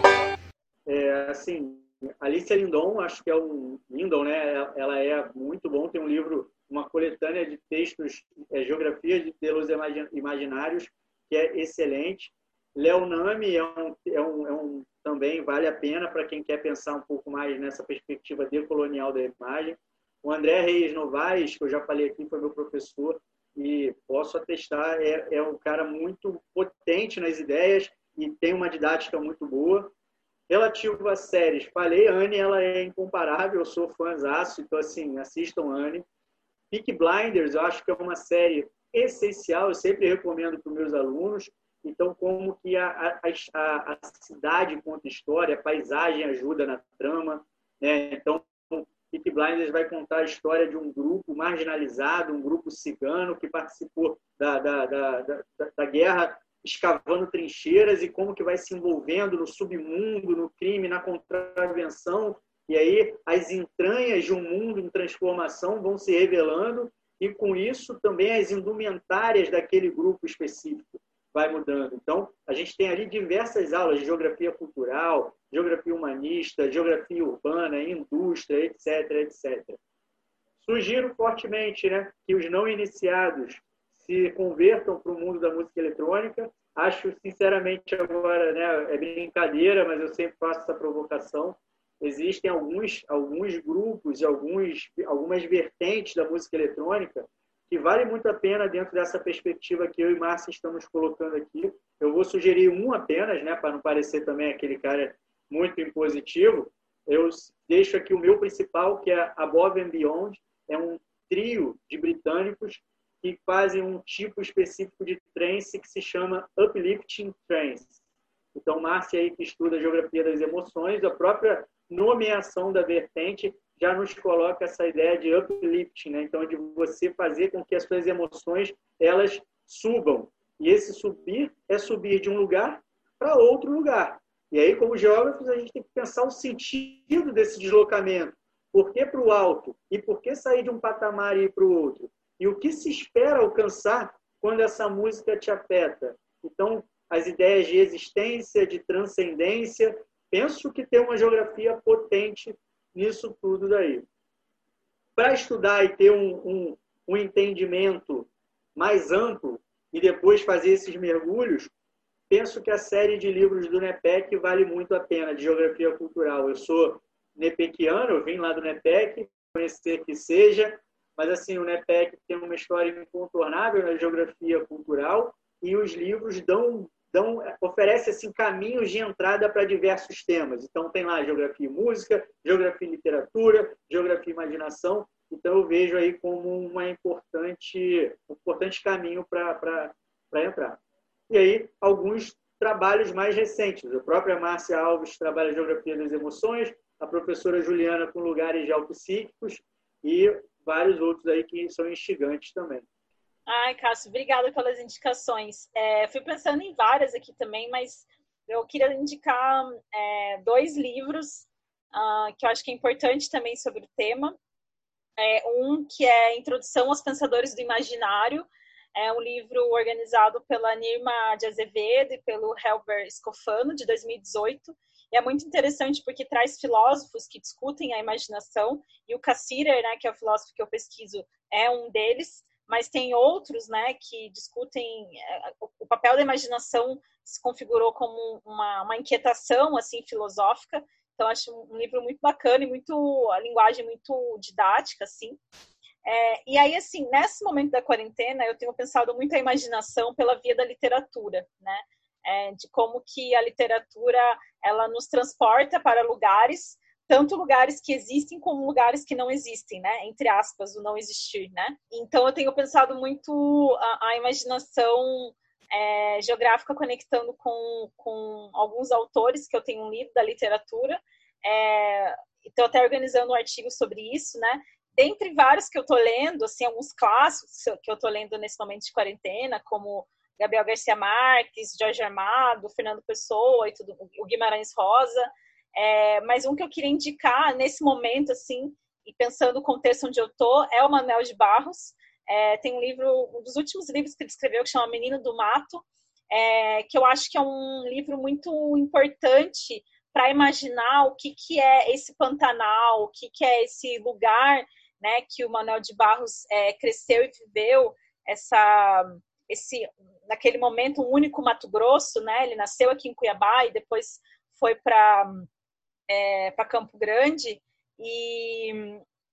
[SPEAKER 4] É, assim, Alicia Lindon, acho que é um Lindon, né? Ela é muito bom. Tem um livro, uma coletânea de textos, é, Geografia de Pelos Imaginários, que é excelente. Léo Nami é um, é um, é um também vale a pena para quem quer pensar um pouco mais nessa perspectiva decolonial da imagem. O André Reis Novaes, que eu já falei aqui, foi meu professor e posso atestar, é, é um cara muito potente nas ideias e tem uma didática muito boa. Relativo às séries, falei, Anne, ela é incomparável, eu sou fãzaço, então, assim, assistam Anne. Peak Blinders, eu acho que é uma série essencial, eu sempre recomendo para os meus alunos. Então, como que a, a, a cidade conta história, a paisagem ajuda na trama, né? Então, Peak Blinders vai contar a história de um grupo marginalizado, um grupo cigano que participou da, da, da, da, da guerra escavando trincheiras e como que vai se envolvendo no submundo, no crime, na contravenção. E aí as entranhas de um mundo em transformação vão se revelando e com isso também as indumentárias daquele grupo específico vai mudando. Então, a gente tem ali diversas aulas de geografia cultural, geografia humanista, geografia urbana, indústria, etc, etc. Sugiro fortemente né, que os não iniciados se convertam para o mundo da música eletrônica. Acho, sinceramente, agora, né, é brincadeira, mas eu sempre faço essa provocação. Existem alguns, alguns grupos alguns, algumas vertentes da música eletrônica que vale muito a pena dentro dessa perspectiva que eu e Márcia estamos colocando aqui. Eu vou sugerir um apenas, né, para não parecer também aquele cara muito impositivo. Eu deixo aqui o meu principal, que é Above and Beyond. É um trio de britânicos que fazem um tipo específico de trance que se chama Uplifting Trance. Então, Márcia aí que estuda a geografia das emoções, a própria nomeação da vertente já nos coloca essa ideia de uplifting, né? então de você fazer com que as suas emoções elas subam. E esse subir é subir de um lugar para outro lugar. E aí, como geógrafos, a gente tem que pensar o sentido desse deslocamento. Por que para o alto? E por que sair de um patamar e ir para o outro? E o que se espera alcançar quando essa música te afeta? Então, as ideias de existência, de transcendência, penso que tem uma geografia potente nisso tudo daí. Para estudar e ter um, um, um entendimento mais amplo e depois fazer esses mergulhos, penso que a série de livros do NEPEC vale muito a pena, de geografia cultural. Eu sou nepequiano, eu vim lá do NEPEC, conhecer que seja, mas assim, o NEPEC tem uma história incontornável na geografia cultural e os livros dão dão, oferece assim, caminhos de entrada para diversos temas. Então, tem lá geografia e música, geografia e literatura, geografia e imaginação. Então, eu vejo aí como uma importante, um importante caminho para entrar. E aí, alguns trabalhos mais recentes. A própria Márcia Alves trabalha Geografia das Emoções, a professora Juliana com lugares geopsíquicos e vários outros aí que são instigantes também.
[SPEAKER 3] Ai, Cássio, obrigada pelas indicações. É, fui pensando em várias aqui também, mas eu queria indicar é, dois livros uh, que eu acho que é importante também sobre o tema. É, um que é Introdução aos Pensadores do Imaginário, é um livro organizado pela Nirma de Azevedo e pelo Helber Scofano, de 2018. E é muito interessante porque traz filósofos que discutem a imaginação, e o Cassirer, né, que é o filósofo que eu pesquiso, é um deles mas tem outros, né, que discutem é, o papel da imaginação se configurou como uma, uma inquietação assim filosófica. Então acho um livro muito bacana e muito a linguagem muito didática assim. É, e aí assim nesse momento da quarentena eu tenho pensado muito a imaginação pela via da literatura, né? É, de como que a literatura ela nos transporta para lugares tanto lugares que existem como lugares que não existem, né? Entre aspas, o não existir, né? Então eu tenho pensado muito a, a imaginação é, geográfica conectando com, com alguns autores que eu tenho lido da literatura. É, estou até organizando um artigo sobre isso, né? Dentre vários que eu estou lendo, assim, alguns clássicos que eu estou lendo nesse momento de quarentena, como Gabriel Garcia Marques, Jorge Armado, Fernando Pessoa e tudo, o Guimarães Rosa. É, mas um que eu queria indicar nesse momento, assim, e pensando no contexto onde eu tô, é o Manuel de Barros. É, tem um livro, um dos últimos livros que ele escreveu, que chama Menino do Mato, é, que eu acho que é um livro muito importante para imaginar o que, que é esse Pantanal, o que, que é esse lugar né, que o Manuel de Barros é, cresceu e viveu, essa, esse, naquele momento, um único Mato Grosso, né? Ele nasceu aqui em Cuiabá e depois foi para é, para Campo Grande e,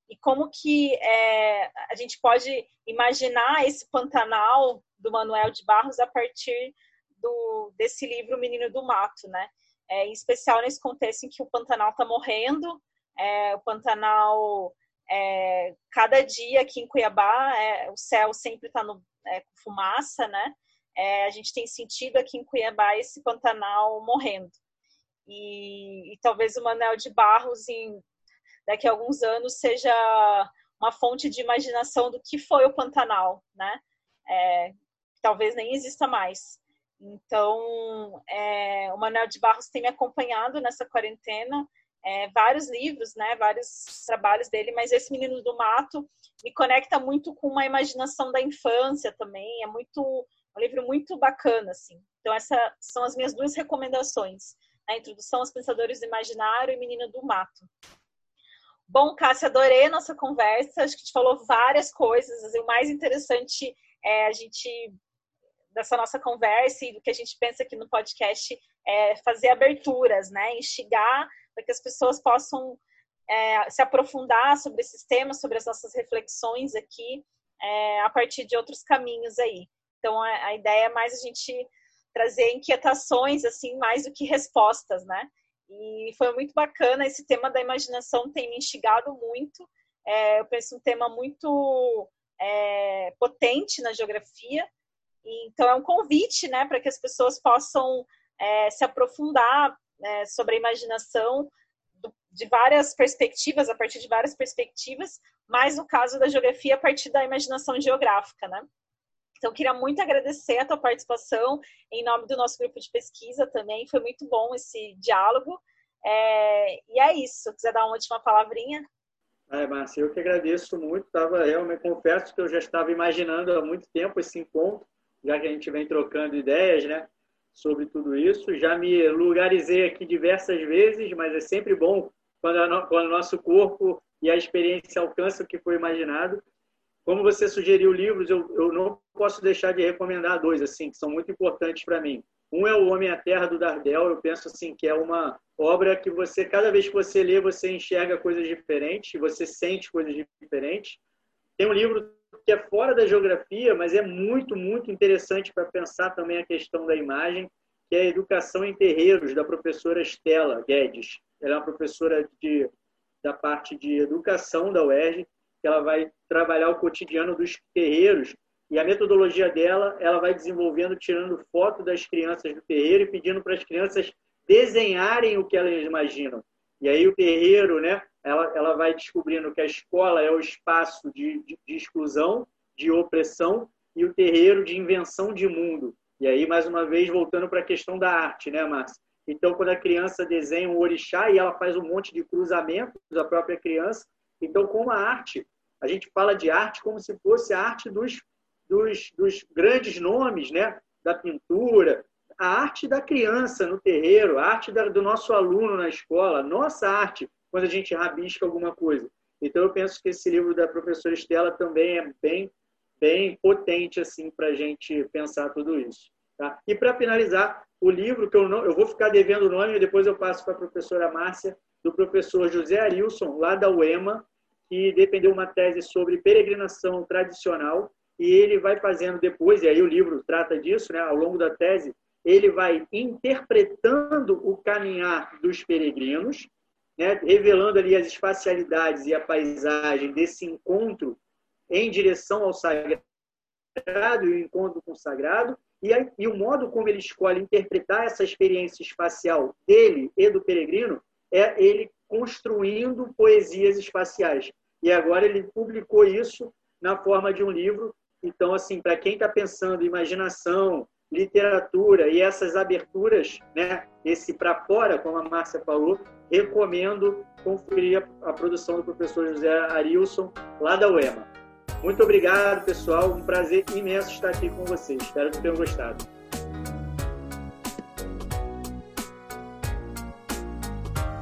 [SPEAKER 3] e como que é, a gente pode imaginar esse Pantanal do Manuel de Barros a partir do, desse livro Menino do Mato, né? É, em especial nesse contexto em que o Pantanal está morrendo, é, o Pantanal, é, cada dia aqui em Cuiabá, é, o céu sempre está é, com fumaça, né? É, a gente tem sentido aqui em Cuiabá esse Pantanal morrendo. E, e talvez o Manel de Barros, em, daqui a alguns anos, seja uma fonte de imaginação do que foi o Pantanal, né? É, talvez nem exista mais. Então, é, o Manuel de Barros tem me acompanhado nessa quarentena, é, vários livros, né, vários trabalhos dele, mas esse Menino do Mato me conecta muito com uma imaginação da infância também, é muito um livro muito bacana, assim. Então, essas são as minhas duas recomendações a introdução aos pensadores do imaginário e Menina do Mato. Bom, Cássia, adorei a nossa conversa. Acho que gente falou várias coisas. o mais interessante é a gente dessa nossa conversa e do que a gente pensa aqui no podcast é fazer aberturas, né? Instigar para que as pessoas possam é, se aprofundar sobre esses temas, sobre as nossas reflexões aqui, é, a partir de outros caminhos aí. Então, a, a ideia é mais a gente trazer inquietações assim mais do que respostas, né? E foi muito bacana esse tema da imaginação tem me instigado muito. É, eu penso um tema muito é, potente na geografia. E, então é um convite, né, para que as pessoas possam é, se aprofundar é, sobre a imaginação do, de várias perspectivas, a partir de várias perspectivas, mas no caso da geografia a partir da imaginação geográfica, né? Então, queria muito agradecer a tua participação em nome do nosso grupo de pesquisa também. Foi muito bom esse diálogo. É... E é isso. Quiser dar uma última palavrinha?
[SPEAKER 4] É, Márcia, eu que agradeço muito. Tava, realmente confesso que eu já estava imaginando há muito tempo esse encontro, já que a gente vem trocando ideias, né, sobre tudo isso. Já me lugarizei aqui diversas vezes, mas é sempre bom quando, a, quando o nosso corpo e a experiência alcançam o que foi imaginado. Como você sugeriu livros, eu, eu não posso deixar de recomendar dois assim que são muito importantes para mim. Um é O Homem à Terra do Dardel. Eu penso assim que é uma obra que você cada vez que você lê você enxerga coisas diferentes, você sente coisas diferentes. Tem um livro que é fora da geografia, mas é muito muito interessante para pensar também a questão da imagem, que é a Educação em Terreiros da professora Estela Guedes. Ela é uma professora de, da parte de educação da UERJ que ela vai trabalhar o cotidiano dos terreiros e a metodologia dela, ela vai desenvolvendo, tirando foto das crianças do terreiro e pedindo para as crianças desenharem o que elas imaginam. E aí o terreiro, né, ela, ela vai descobrindo que a escola é o espaço de, de, de exclusão, de opressão, e o terreiro de invenção de mundo. E aí, mais uma vez, voltando para a questão da arte, né, Márcia? Então, quando a criança desenha um orixá e ela faz um monte de cruzamentos, a própria criança. Então, como a arte, a gente fala de arte como se fosse a arte dos, dos, dos grandes nomes, né? Da pintura, a arte da criança no terreiro, a arte do nosso aluno na escola, nossa arte, quando a gente rabisca alguma coisa. Então, eu penso que esse livro da professora Estela também é bem, bem potente assim para a gente pensar tudo isso. Tá? E para finalizar, o livro que eu não, eu vou ficar devendo o nome e depois eu passo para a professora Márcia, do professor José Arilson, lá da UEMA, que defendeu uma tese sobre peregrinação tradicional e ele vai fazendo depois, e aí o livro trata disso, né, ao longo da tese, ele vai interpretando o caminhar dos peregrinos, né, revelando ali as espacialidades e a paisagem desse encontro em direção ao sagrado e o encontro com o sagrado, e, aí, e o modo como ele escolhe interpretar essa experiência espacial dele e do peregrino é ele construindo poesias espaciais. E agora ele publicou isso na forma de um livro. Então, assim, para quem está pensando imaginação, literatura e essas aberturas, né, esse para fora, como a Márcia falou, recomendo conferir a, a produção do professor José Arilson, lá da UEMA. Muito obrigado, pessoal. Um prazer imenso estar aqui com vocês. Espero que tenham gostado.